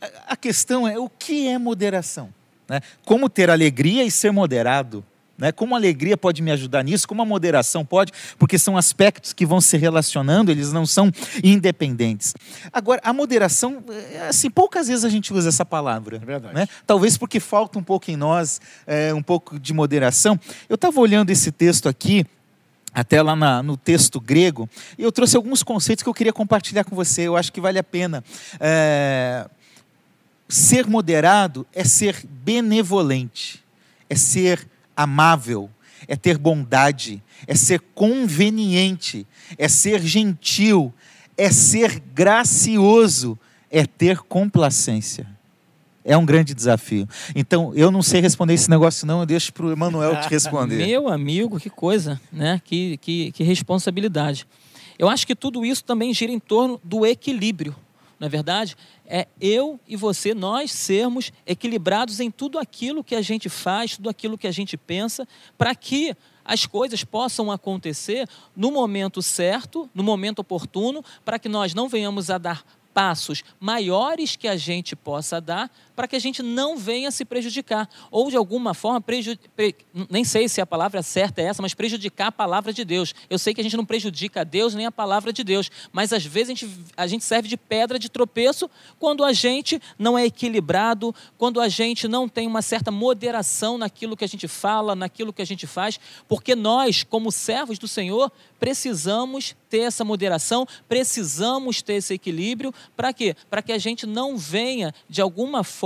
A- A questão é o que é moderação? né? Como ter alegria e ser moderado? Né? Como a alegria pode me ajudar nisso? Como a moderação pode? Porque são aspectos que vão se relacionando, eles não são independentes. Agora, a moderação, é, assim, poucas vezes a gente usa essa palavra. É verdade. né? Talvez porque falta um pouco em nós é, um pouco de moderação. Eu estava olhando esse texto aqui, até lá na- no texto grego, e eu trouxe alguns conceitos que eu queria compartilhar com você. Eu acho que vale a pena. É, ser moderado é ser benevolente, é ser amável, é ter bondade, é ser conveniente, é ser gentil, é ser gracioso, é ter complacência. É um grande desafio. Então, eu não sei responder esse negócio, não. Eu deixo para o Emanuel te responder. Meu amigo, que coisa, né? Que, que, que responsabilidade. Eu acho que tudo isso também gira em torno do equilíbrio. Na é verdade, é eu e você, nós sermos equilibrados em tudo aquilo que a gente faz, tudo aquilo que a gente pensa, para que as coisas possam acontecer no momento certo, no momento oportuno, para que nós não venhamos a dar passos maiores que a gente possa dar para que a gente não venha se prejudicar ou de alguma forma preju... nem sei se a palavra certa é essa, mas prejudicar a palavra de Deus. Eu sei que a gente não prejudica a Deus nem a palavra de Deus, mas às vezes a gente, a gente serve de pedra de tropeço quando a gente não é equilibrado, quando a gente não tem uma certa moderação naquilo que a gente fala, naquilo que a gente faz, porque nós, como servos do Senhor, precisamos ter essa moderação, precisamos ter esse equilíbrio, para quê? Para que a gente não venha, de alguma forma,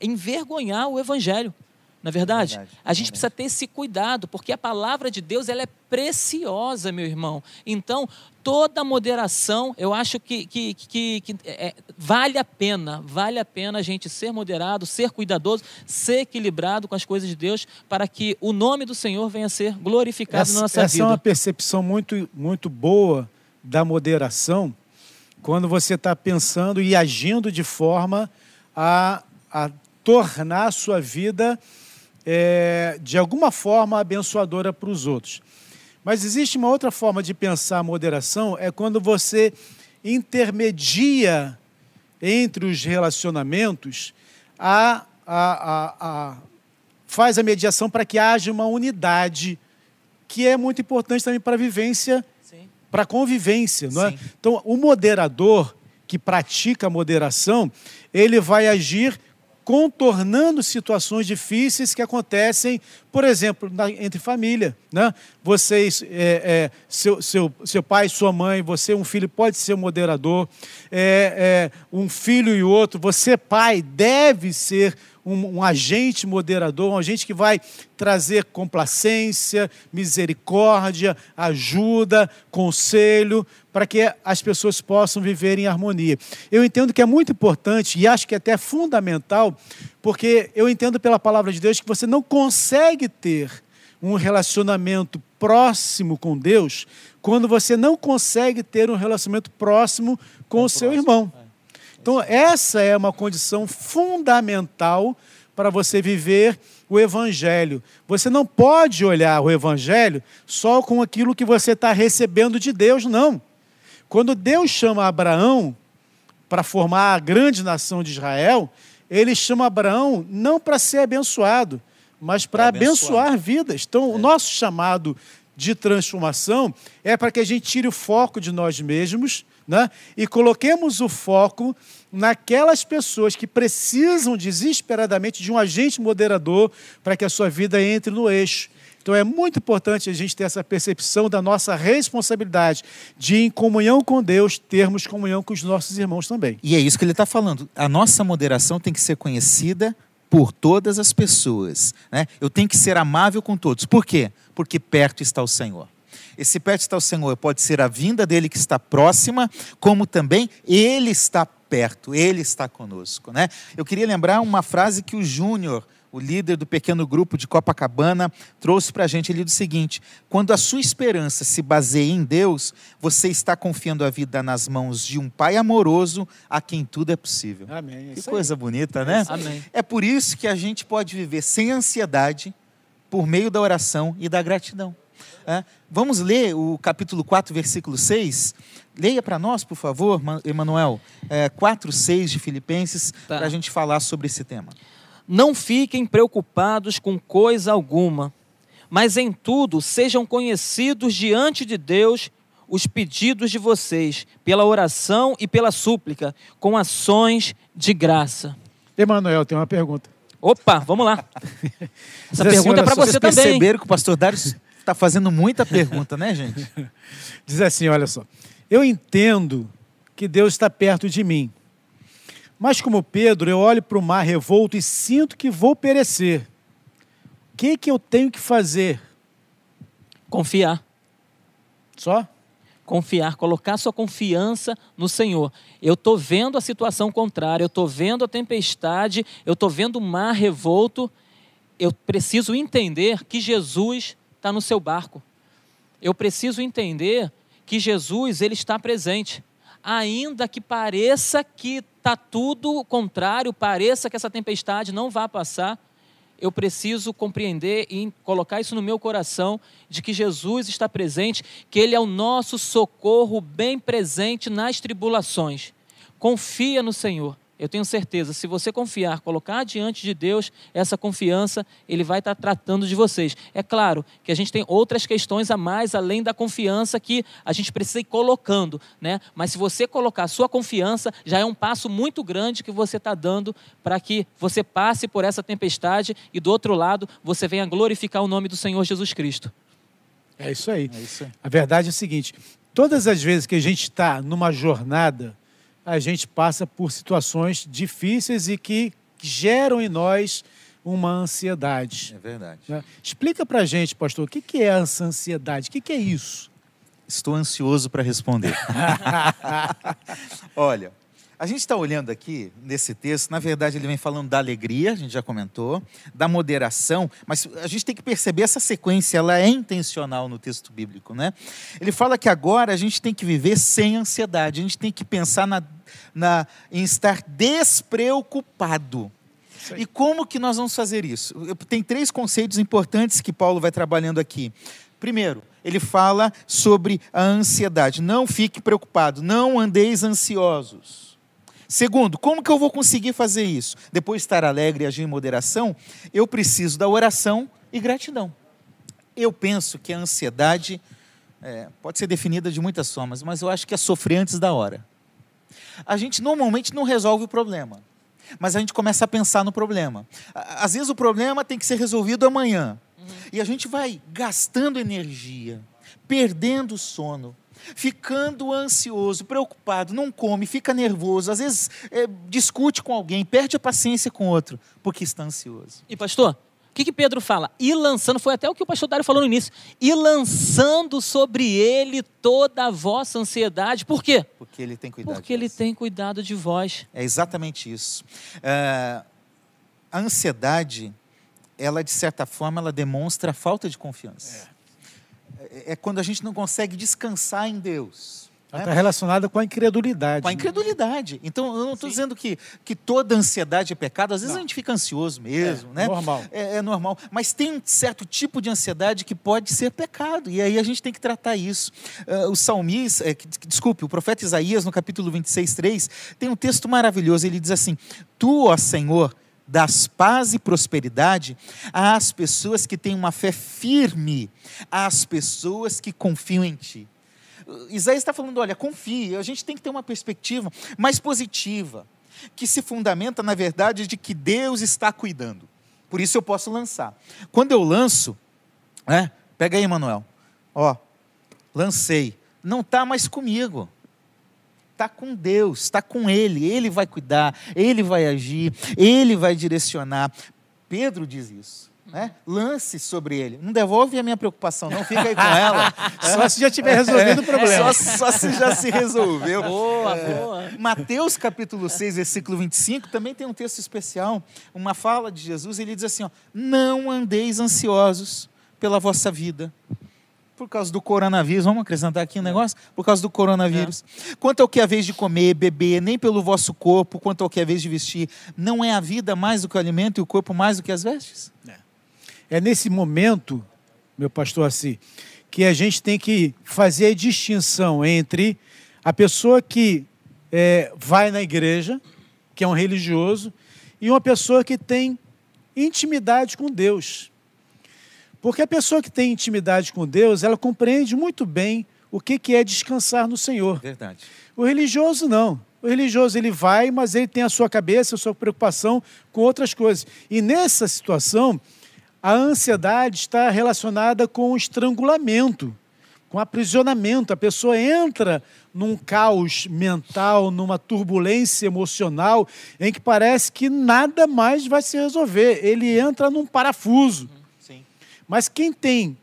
envergonhar o Evangelho. Na é verdade? verdade, a gente precisa ter esse cuidado, porque a palavra de Deus ela é preciosa, meu irmão. Então, toda moderação, eu acho que, que, que, que é, vale a pena, vale a pena a gente ser moderado, ser cuidadoso, ser equilibrado com as coisas de Deus, para que o nome do Senhor venha a ser glorificado essa, na nossa essa vida. Essa é uma percepção muito, muito boa da moderação, quando você está pensando e agindo de forma a, a tornar a sua vida é, de alguma forma abençoadora para os outros. Mas existe uma outra forma de pensar a moderação, é quando você intermedia entre os relacionamentos, a, a, a, faz a mediação para que haja uma unidade, que é muito importante também para a vivência, para a convivência. Não é? Então, o moderador que pratica a moderação, ele vai agir contornando situações difíceis que acontecem, por exemplo, na, entre família. Né? Vocês, é, é, seu, seu, seu pai, sua mãe, você, um filho, pode ser moderador. É, é um filho e outro, você, pai, deve ser um, um, agente moderador, um agente que vai trazer complacência, misericórdia, ajuda, conselho, para que as pessoas possam viver em harmonia. Eu entendo que é muito importante e acho que é até fundamental, porque eu entendo pela palavra de Deus que você não consegue ter um relacionamento próximo com Deus quando você não consegue ter um relacionamento próximo com é o seu próximo. irmão. É. Então, essa é uma condição fundamental para você viver o Evangelho. Você não pode olhar o Evangelho só com aquilo que você está recebendo de Deus, não. Quando Deus chama Abraão para formar a grande nação de Israel, ele chama Abraão não para ser abençoado, mas para abençoar. abençoar vidas. Então, é. o nosso chamado de transformação é para que a gente tire o foco de nós mesmos né? e coloquemos o foco naquelas pessoas que precisam desesperadamente de um agente moderador para que a sua vida entre no eixo. Então é muito importante a gente ter essa percepção da nossa responsabilidade de, em comunhão com Deus, termos comunhão com os nossos irmãos também. E é isso que ele está falando. A nossa moderação tem que ser conhecida por todas as pessoas. Né? Eu tenho que ser amável com todos. Por quê? Porque perto está o Senhor. Esse perto está o Senhor pode ser a vinda dele que está próxima, como também ele está perto, ele está conosco. Né? Eu queria lembrar uma frase que o Júnior, o líder do pequeno grupo de Copacabana, trouxe para a gente. Ele disse o seguinte: quando a sua esperança se baseia em Deus, você está confiando a vida nas mãos de um Pai amoroso a quem tudo é possível. Amém. É que coisa bonita, né? Amém. É por isso que a gente pode viver sem ansiedade por meio da oração e da gratidão. É. Vamos ler o capítulo 4, versículo 6. Leia para nós, por favor, Emanuel, é, 4, 6 de Filipenses, tá. para a gente falar sobre esse tema. Não fiquem preocupados com coisa alguma, mas em tudo sejam conhecidos diante de Deus os pedidos de vocês, pela oração e pela súplica, com ações de graça. Emanuel, tem uma pergunta. Opa, vamos lá. Essa pergunta é para você também. Vocês perceberam que o pastor Dário está fazendo muita pergunta, né, gente? Diz assim: olha só. Eu entendo que Deus está perto de mim. Mas, como Pedro, eu olho para o mar revolto e sinto que vou perecer. O que, que eu tenho que fazer? Confiar. Só? confiar, colocar sua confiança no Senhor. Eu estou vendo a situação contrária, eu estou vendo a tempestade, eu estou vendo o mar revolto. Eu preciso entender que Jesus está no seu barco. Eu preciso entender que Jesus ele está presente, ainda que pareça que está tudo contrário, pareça que essa tempestade não vai passar eu preciso compreender e colocar isso no meu coração de que Jesus está presente, que Ele é o nosso socorro bem presente nas tribulações. Confia no Senhor eu tenho certeza, se você confiar, colocar diante de Deus essa confiança, Ele vai estar tratando de vocês. É claro que a gente tem outras questões a mais, além da confiança que a gente precisa ir colocando, né? Mas se você colocar a sua confiança, já é um passo muito grande que você está dando para que você passe por essa tempestade e do outro lado você venha glorificar o nome do Senhor Jesus Cristo. É isso aí. É isso aí. A verdade é o seguinte: todas as vezes que a gente está numa jornada, a gente passa por situações difíceis e que geram em nós uma ansiedade. É verdade. Né? Explica para a gente, pastor, o que é essa ansiedade? O que é isso? Estou ansioso para responder. Olha, a gente está olhando aqui nesse texto, na verdade ele vem falando da alegria, a gente já comentou, da moderação, mas a gente tem que perceber essa sequência, ela é intencional no texto bíblico, né? Ele fala que agora a gente tem que viver sem ansiedade, a gente tem que pensar na, na, em estar despreocupado. E como que nós vamos fazer isso? Tem três conceitos importantes que Paulo vai trabalhando aqui. Primeiro, ele fala sobre a ansiedade. Não fique preocupado, não andeis ansiosos. Segundo, como que eu vou conseguir fazer isso? Depois de estar alegre e agir em moderação, eu preciso da oração e gratidão. Eu penso que a ansiedade é, pode ser definida de muitas formas, mas eu acho que é sofrer antes da hora. A gente normalmente não resolve o problema, mas a gente começa a pensar no problema. Às vezes o problema tem que ser resolvido amanhã. Uhum. E a gente vai gastando energia, perdendo o sono, ficando ansioso, preocupado, não come, fica nervoso, às vezes é, discute com alguém, perde a paciência com outro, porque está ansioso. E pastor, o que, que Pedro fala? E lançando, foi até o que o pastor Dário falou no início, e lançando sobre ele toda a vossa ansiedade. Por quê? Porque ele tem cuidado Porque ele tem cuidado de vós. É exatamente isso. É, a ansiedade, ela de certa forma, ela demonstra a falta de confiança. É é quando a gente não consegue descansar em Deus. Está né? relacionada com a incredulidade. Com a incredulidade. Então, eu não estou dizendo que, que toda ansiedade é pecado. Às vezes não. a gente fica ansioso mesmo, é, né? Normal. É, é, normal. Mas tem um certo tipo de ansiedade que pode ser pecado. E aí a gente tem que tratar isso. Uh, o salmista, é, desculpe, o profeta Isaías, no capítulo 26, 3, tem um texto maravilhoso. Ele diz assim: Tu, ó Senhor, das paz e prosperidade às pessoas que têm uma fé firme, às pessoas que confiam em Ti. Isaías está falando: olha, confie, a gente tem que ter uma perspectiva mais positiva, que se fundamenta na verdade de que Deus está cuidando. Por isso eu posso lançar. Quando eu lanço, né, pega aí, Manuel, ó, lancei, não está mais comigo está com Deus, está com Ele, Ele vai cuidar, Ele vai agir, Ele vai direcionar. Pedro diz isso. Né? Lance sobre ele. Não devolve a minha preocupação, não fica aí com ela. só se já tiver resolvido o problema. Só, só, se já se resolveu. Boa, é, boa. Mateus capítulo 6, versículo 25, também tem um texto especial, uma fala de Jesus, ele diz assim: ó, não andeis ansiosos pela vossa vida por causa do coronavírus, vamos acrescentar aqui um negócio? Por causa do coronavírus. É. Quanto ao que é a vez de comer, beber, nem pelo vosso corpo, quanto ao que é a vez de vestir, não é a vida mais do que o alimento e o corpo mais do que as vestes? É, é nesse momento, meu pastor assim, que a gente tem que fazer a distinção entre a pessoa que é, vai na igreja, que é um religioso, e uma pessoa que tem intimidade com Deus. Porque a pessoa que tem intimidade com Deus, ela compreende muito bem o que, é descansar no Senhor. Verdade. O religioso não. O religioso ele vai, mas ele tem a sua cabeça, a sua preocupação com outras coisas. E nessa situação, a ansiedade está relacionada com o estrangulamento, com o aprisionamento. A pessoa entra num caos mental, numa turbulência emocional, em que parece que nada mais vai se resolver. Ele entra num parafuso. Mas quem tem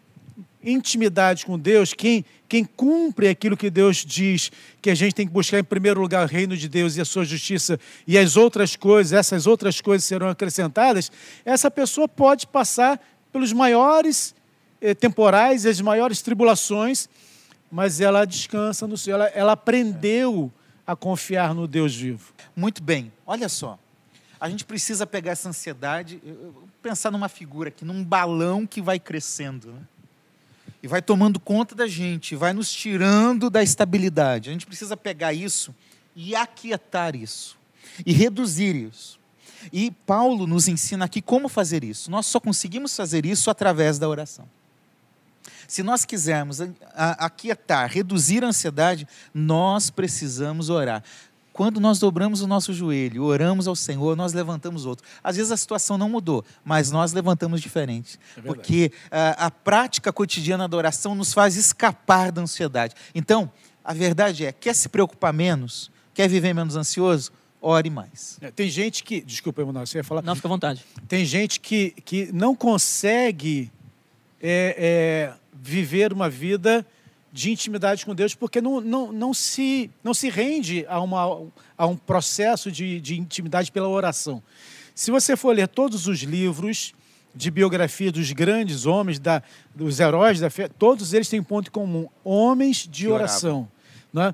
intimidade com Deus, quem, quem cumpre aquilo que Deus diz, que a gente tem que buscar em primeiro lugar o reino de Deus e a sua justiça, e as outras coisas, essas outras coisas serão acrescentadas, essa pessoa pode passar pelos maiores eh, temporais e as maiores tribulações, mas ela descansa no Senhor, ela, ela aprendeu a confiar no Deus vivo. Muito bem, olha só. A gente precisa pegar essa ansiedade, pensar numa figura aqui, num balão que vai crescendo. Né? E vai tomando conta da gente, vai nos tirando da estabilidade. A gente precisa pegar isso e aquietar isso. E reduzir isso. E Paulo nos ensina aqui como fazer isso. Nós só conseguimos fazer isso através da oração. Se nós quisermos aquietar, reduzir a ansiedade, nós precisamos orar. Quando nós dobramos o nosso joelho, oramos ao Senhor, nós levantamos outro. Às vezes a situação não mudou, mas nós levantamos diferente. É porque a, a prática cotidiana da oração nos faz escapar da ansiedade. Então, a verdade é: quer se preocupar menos? Quer viver menos ansioso? ore mais. É, tem gente que. Desculpa, Emanuel, você ia falar. Não, fica à vontade. Tem gente que, que não consegue é, é, viver uma vida de intimidade com Deus porque não, não, não, se, não se rende a, uma, a um processo de, de intimidade pela oração. Se você for ler todos os livros de biografia dos grandes homens, da, dos heróis da fé, todos eles têm um ponto em comum: homens de oração. Né?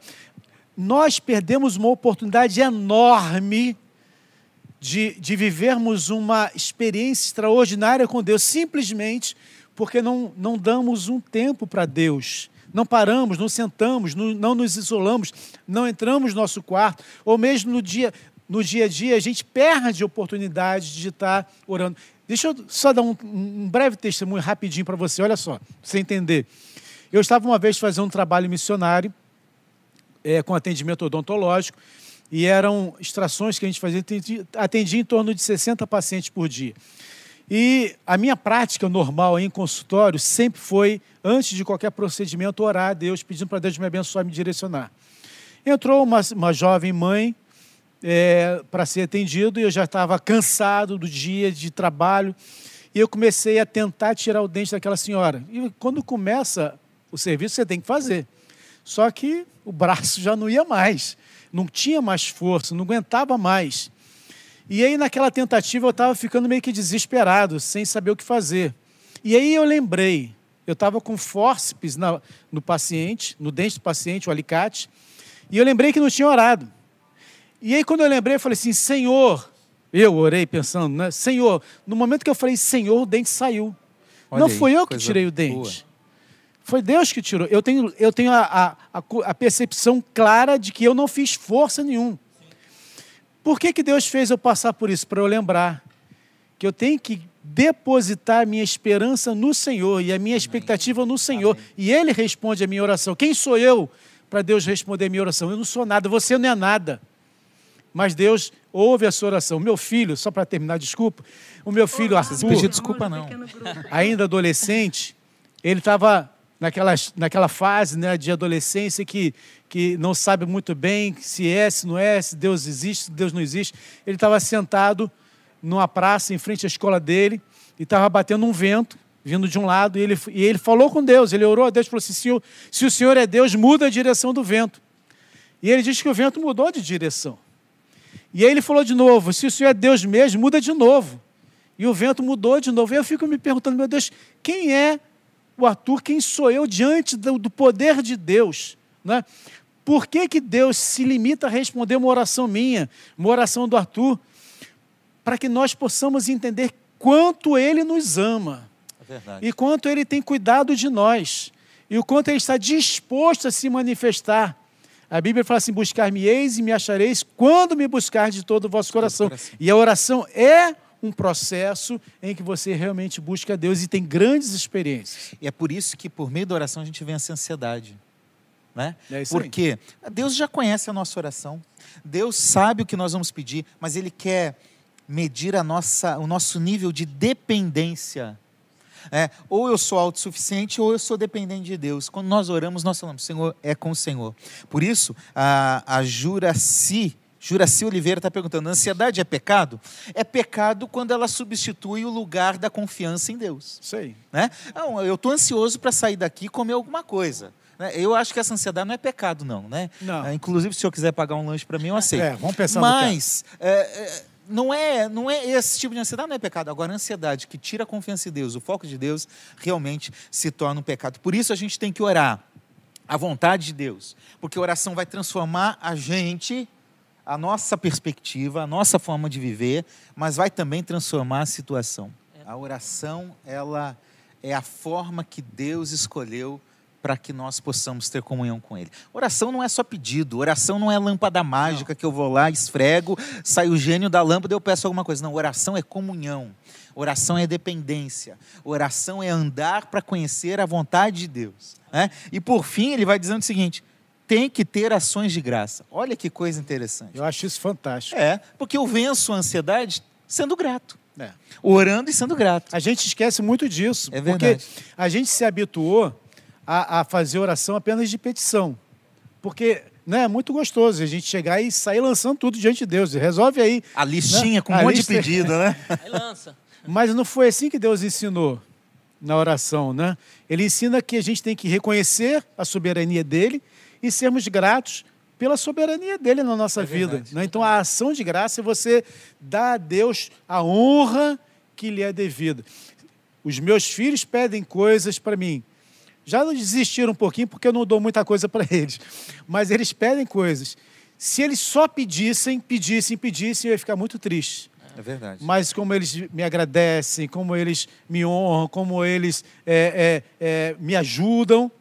Nós perdemos uma oportunidade enorme de, de vivermos uma experiência extraordinária com Deus, simplesmente porque não, não damos um tempo para Deus. Não paramos, não sentamos, não, nos isolamos, não entramos no nosso quarto, ou mesmo no dia, no dia a dia, a gente perde a oportunidade de estar orando. Deixa eu só dar um, um breve testemunho rapidinho para você, olha só, para você entender. Eu estava uma vez fazendo um trabalho missionário é, com atendimento odontológico, e eram extrações que a gente fazia, atendia em torno de 60 pacientes por dia. E a minha prática normal em consultório sempre foi, antes de qualquer procedimento, orar a Deus, pedindo para Deus me abençoar e me direcionar. Entrou uma, uma jovem mãe é, para ser atendido e eu já estava cansado do dia de trabalho e eu comecei a tentar tirar o dente daquela senhora. E quando começa o serviço, você tem que fazer. Só que o braço já não ia mais, não tinha mais força, não aguentava mais. E aí, naquela tentativa, eu estava ficando meio que desesperado, sem saber o que fazer. E aí eu lembrei, eu estava com fórceps na, no paciente, no dente do paciente, o alicate, e eu lembrei que não tinha orado. E aí, quando eu lembrei, eu falei assim: Senhor, eu orei pensando, né? Senhor, no momento que eu falei Senhor, o dente saiu. Olha não aí, fui eu que tirei o dente. Boa. Foi Deus que tirou. Eu tenho, eu tenho a, a, a percepção clara de que eu não fiz força nenhuma. Por que, que Deus fez eu passar por isso? Para eu lembrar que eu tenho que depositar minha esperança no Senhor e a minha expectativa no Senhor. Amém. E Ele responde a minha oração. Quem sou eu para Deus responder a minha oração? Eu não sou nada, você não é nada. Mas Deus ouve a sua oração. Meu filho, só para terminar, desculpa, o meu filho Arthur, pedir desculpa não. Ainda adolescente, ele estava naquela, naquela fase né, de adolescência que, que não sabe muito bem se é, se não é, se Deus existe, se Deus não existe. Ele estava sentado numa praça em frente à escola dele e estava batendo um vento vindo de um lado e ele, e ele falou com Deus, ele orou a Deus e falou assim, se o, se o Senhor é Deus, muda a direção do vento. E ele disse que o vento mudou de direção. E aí ele falou de novo, se o Senhor é Deus mesmo, muda de novo. E o vento mudou de novo. E eu fico me perguntando, meu Deus, quem é o Arthur, quem sou eu diante do, do poder de Deus? Né? Por que, que Deus se limita a responder uma oração minha, uma oração do Arthur? Para que nós possamos entender quanto Ele nos ama é e quanto Ele tem cuidado de nós e o quanto Ele está disposto a se manifestar. A Bíblia fala assim: buscar-me-eis e me achareis quando me buscar de todo o vosso coração. E a oração é um processo em que você realmente busca Deus e tem grandes experiências. E é por isso que, por meio da oração, a gente vence a ansiedade. Né? É Porque aí. Deus já conhece a nossa oração, Deus sabe o que nós vamos pedir, mas Ele quer medir a nossa, o nosso nível de dependência. É, ou eu sou autossuficiente ou eu sou dependente de Deus. Quando nós oramos, nós falamos, Senhor, é com o Senhor. Por isso, a, a Juraci Juraci Oliveira está perguntando: ansiedade é pecado? É pecado quando ela substitui o lugar da confiança em Deus. Aí. Né? Não, eu estou ansioso para sair daqui e comer alguma coisa. né? Eu acho que essa ansiedade não é pecado, não. Né? Não. É, Inclusive, se o senhor quiser pagar um lanche para mim, eu aceito. É, vamos pensar no Mas é, é, não, é, não é esse tipo de ansiedade, não é pecado. Agora, a ansiedade que tira a confiança em Deus, o foco de Deus, realmente se torna um pecado. Por isso a gente tem que orar a vontade de Deus, porque a oração vai transformar a gente, a nossa perspectiva, a nossa forma de viver, mas vai também transformar a situação. A oração, ela é a forma que Deus escolheu para que nós possamos ter comunhão com Ele. Oração não é só pedido, oração não é lâmpada mágica que eu vou lá, esfrego, sai o gênio da lâmpada e eu peço alguma coisa. Não, oração é comunhão, oração é dependência, oração é andar para conhecer a vontade de Deus. Né? E por fim, ele vai dizendo o seguinte: tem que ter ações de graça. Olha que coisa interessante. Eu acho isso fantástico. É, porque eu venço a ansiedade sendo grato, É. orando e sendo grato. A gente esquece muito disso. É verdade. Porque a gente se habituou a, a fazer oração apenas de petição. Porque né, é muito gostoso a gente chegar e sair lançando tudo diante de Deus. Resolve aí. A listinha Né? com um A monte lista- de pedido, né? Aí lança. Mas não foi assim que Deus ensinou na oração, né? Ele ensina que a gente tem que reconhecer a soberania dele e sermos gratos pela soberania dele na nossa É vida. né? Então a ação de graça é você dar a Deus a honra que lhe é devida. Os meus filhos pedem coisas para mim. Já desistiram um pouquinho porque eu não dou muita coisa para eles. Mas eles pedem coisas. Se eles só pedissem, pedissem, pedissem, eu ia ficar muito triste. É verdade. Mas como eles me agradecem, como eles me honram, como eles é, é, é, me ajudam,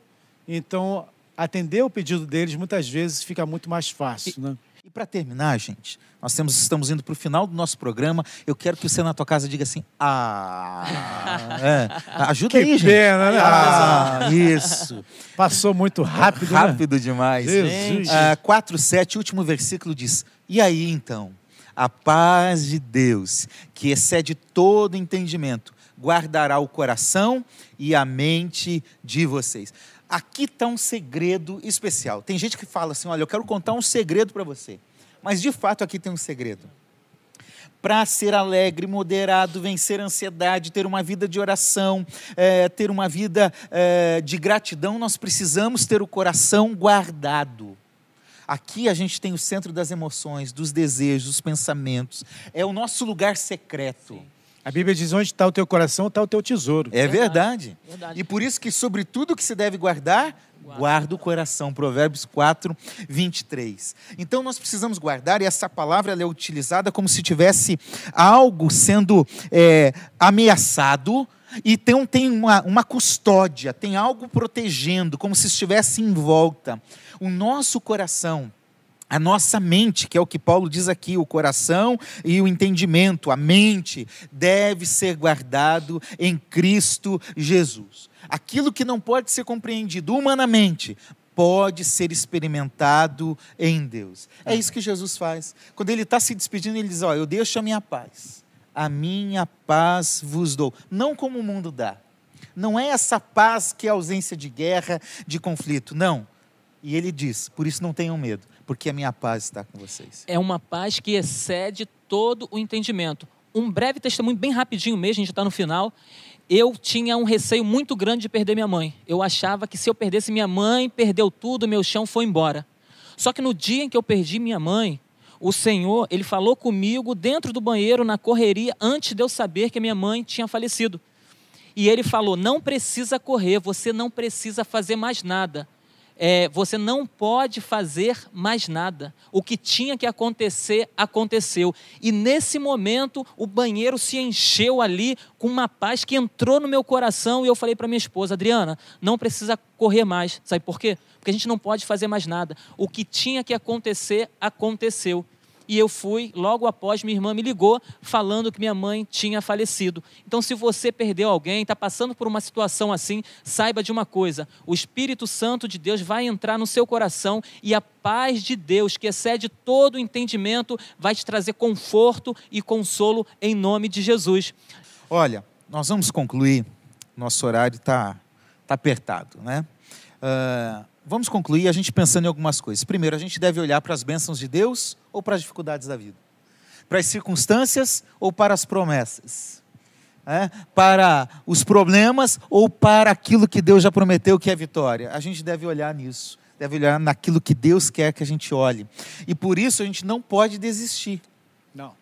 então atender o pedido deles muitas vezes fica muito mais fácil. Né? E para terminar, gente, nós temos, estamos indo para o final do nosso programa. Eu quero que você na tua casa diga assim: Ah! É, ajuda Que aí, gente. pena, né? Ah, isso. Passou muito rápido. né? Rápido demais. Jesus. Ah, 4, 7, último versículo diz: E aí então, a paz de Deus, que excede todo entendimento, guardará o coração e a mente de vocês. Aqui está um segredo especial. Tem gente que fala assim: olha, eu quero contar um segredo para você. Mas de fato aqui tem um segredo. Para ser alegre, moderado, vencer a ansiedade, ter uma vida de oração, eh, ter uma vida eh, de gratidão, nós precisamos ter o coração guardado. Aqui a gente tem o centro das emoções, dos desejos, dos pensamentos. É o nosso lugar secreto. A Bíblia diz: onde está o teu coração, está o teu tesouro. É verdade. Verdade. E por isso que sobre tudo que se deve guardar, guarda o coração. Provérbios 4, 23. Então nós precisamos guardar, e essa palavra ela é utilizada como se tivesse algo sendo é, ameaçado. E tem, tem uma, uma custódia, tem algo protegendo, como se estivesse em volta. O nosso coração, a nossa mente, que é o que Paulo diz aqui, o coração e o entendimento, a mente, deve ser guardado em Cristo Jesus. Aquilo que não pode ser compreendido humanamente, pode ser experimentado em Deus. É isso que Jesus faz. Quando ele está se despedindo, ele diz: Ó, eu deixo a minha paz. A minha paz vos dou. Não como o mundo dá. Não é essa paz que é ausência de guerra, de conflito. Não. E ele diz: por isso não tenham medo, porque a minha paz está com vocês. É uma paz que excede todo o entendimento. Um breve testemunho, bem rapidinho mesmo, a gente está no final. Eu tinha um receio muito grande de perder minha mãe. Eu achava que se eu perdesse minha mãe, perdeu tudo, meu chão foi embora. Só que no dia em que eu perdi minha mãe, o Senhor, ele falou comigo dentro do banheiro, na correria, antes de eu saber que minha mãe tinha falecido. E ele falou: não precisa correr, você não precisa fazer mais nada. É, você não pode fazer mais nada. O que tinha que acontecer, aconteceu. E nesse momento, o banheiro se encheu ali com uma paz que entrou no meu coração. E eu falei para minha esposa, Adriana, não precisa correr mais. Sabe por quê? Porque a gente não pode fazer mais nada. O que tinha que acontecer, aconteceu e eu fui, logo após, minha irmã me ligou falando que minha mãe tinha falecido. Então, se você perdeu alguém, está passando por uma situação assim, saiba de uma coisa: o Espírito Santo de Deus vai entrar no seu coração e a paz de Deus, que excede todo o entendimento, vai te trazer conforto e consolo em nome de Jesus. Olha, nós vamos concluir. Nosso horário está tá apertado, né? Ah, vamos concluir a gente pensando em algumas coisas. Primeiro, a gente deve olhar para as bênçãos de Deus ou para as dificuldades da vida? Para as circunstâncias ou para as promessas? É? Para os problemas ou para aquilo que Deus já prometeu que é vitória? A gente deve olhar nisso, deve olhar naquilo que Deus quer que a gente olhe. E por isso a gente não pode desistir. Não.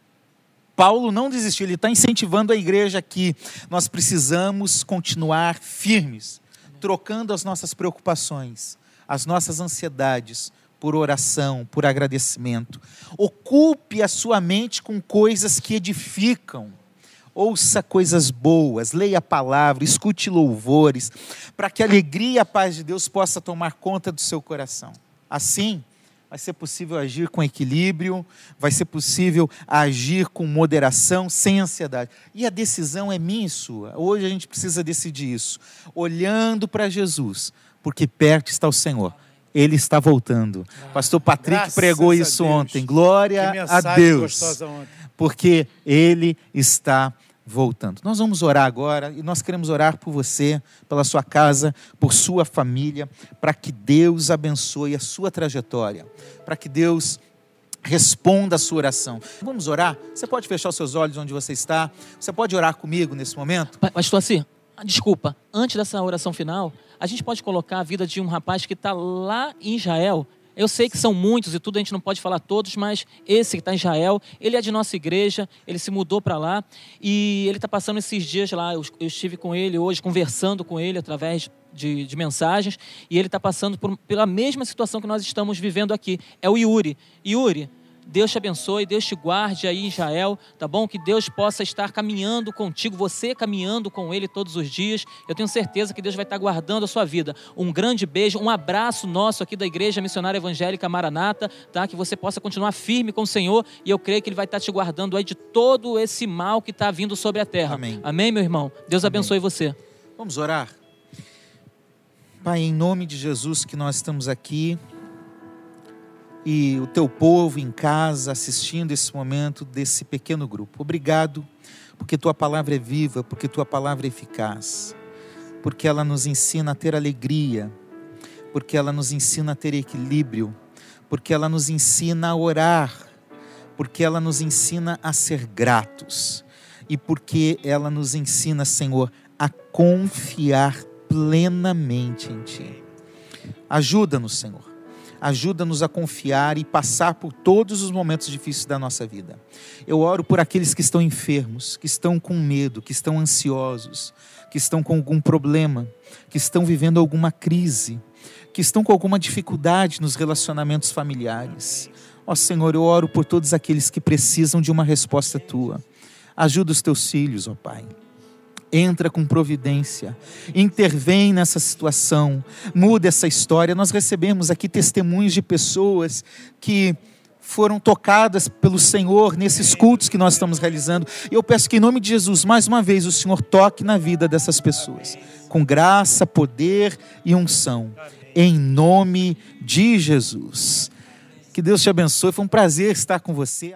Paulo não desistiu, ele está incentivando a igreja aqui. Nós precisamos continuar firmes, trocando as nossas preocupações, as nossas ansiedades por oração, por agradecimento. Ocupe a sua mente com coisas que edificam. Ouça coisas boas, leia a palavra, escute louvores, para que a alegria e a paz de Deus possa tomar conta do seu coração. Assim, vai ser possível agir com equilíbrio, vai ser possível agir com moderação, sem ansiedade. E a decisão é minha e sua. Hoje a gente precisa decidir isso, olhando para Jesus, porque perto está o Senhor. Ele está voltando. Pastor Patrick pregou isso ontem. Glória Que a mensagem Deus. gostosa ontem. Porque ele está voltando. Nós vamos orar agora e nós queremos orar por você, pela sua casa, por sua família, para que Deus abençoe a sua trajetória, para que Deus responda a sua oração. Vamos orar? Você pode fechar os seus olhos onde você está? Você pode orar comigo nesse momento? Pa- Pastor assim, desculpa, antes dessa oração final, a gente pode colocar a vida de um rapaz que está lá em Israel. Eu sei que são muitos e tudo, a gente não pode falar todos, mas esse que está em Israel, ele é de nossa igreja, ele se mudou para lá e ele está passando esses dias lá. Eu, eu estive com ele hoje, conversando com ele através de, de mensagens, e ele está passando por, pela mesma situação que nós estamos vivendo aqui. É o Yuri. Yuri, Deus te abençoe, Deus te guarde aí Israel, tá bom? Que Deus possa estar caminhando contigo, você caminhando com Ele todos os dias. Eu tenho certeza que Deus vai estar guardando a sua vida. Um grande beijo, um abraço nosso aqui da Igreja Missionária Evangélica Maranata, tá? Que você possa continuar firme com o Senhor e eu creio que Ele vai estar te guardando aí de todo esse mal que está vindo sobre a terra. Amém. Amém, meu irmão? Deus Amém. abençoe você. Vamos orar? Pai, em nome de Jesus que nós estamos aqui e o teu povo em casa assistindo esse momento desse pequeno grupo. Obrigado, porque tua palavra é viva, porque tua palavra é eficaz, porque ela nos ensina a ter alegria, porque ela nos ensina a ter equilíbrio, porque ela nos ensina a orar, porque ela nos ensina a ser gratos e porque ela nos ensina, Senhor, a confiar plenamente em Ti. Ajuda-nos, Senhor. Ajuda-nos a confiar e passar por todos os momentos difíceis da nossa vida. Eu oro por aqueles que estão enfermos, que estão com medo, que estão ansiosos, que estão com algum problema, que estão vivendo alguma crise, que estão com alguma dificuldade nos relacionamentos familiares. Ó Senhor, eu oro por todos aqueles que precisam de uma resposta tua. Ajuda os teus filhos, ó Pai entra com providência, intervém nessa situação, muda essa história. Nós recebemos aqui testemunhos de pessoas que foram tocadas pelo Senhor nesses cultos que nós estamos realizando. E eu peço que, em nome de Jesus, mais uma vez, o Senhor toque na vida dessas pessoas, com graça, poder e unção, em nome de Jesus. Que Deus te abençoe, foi um prazer estar com você.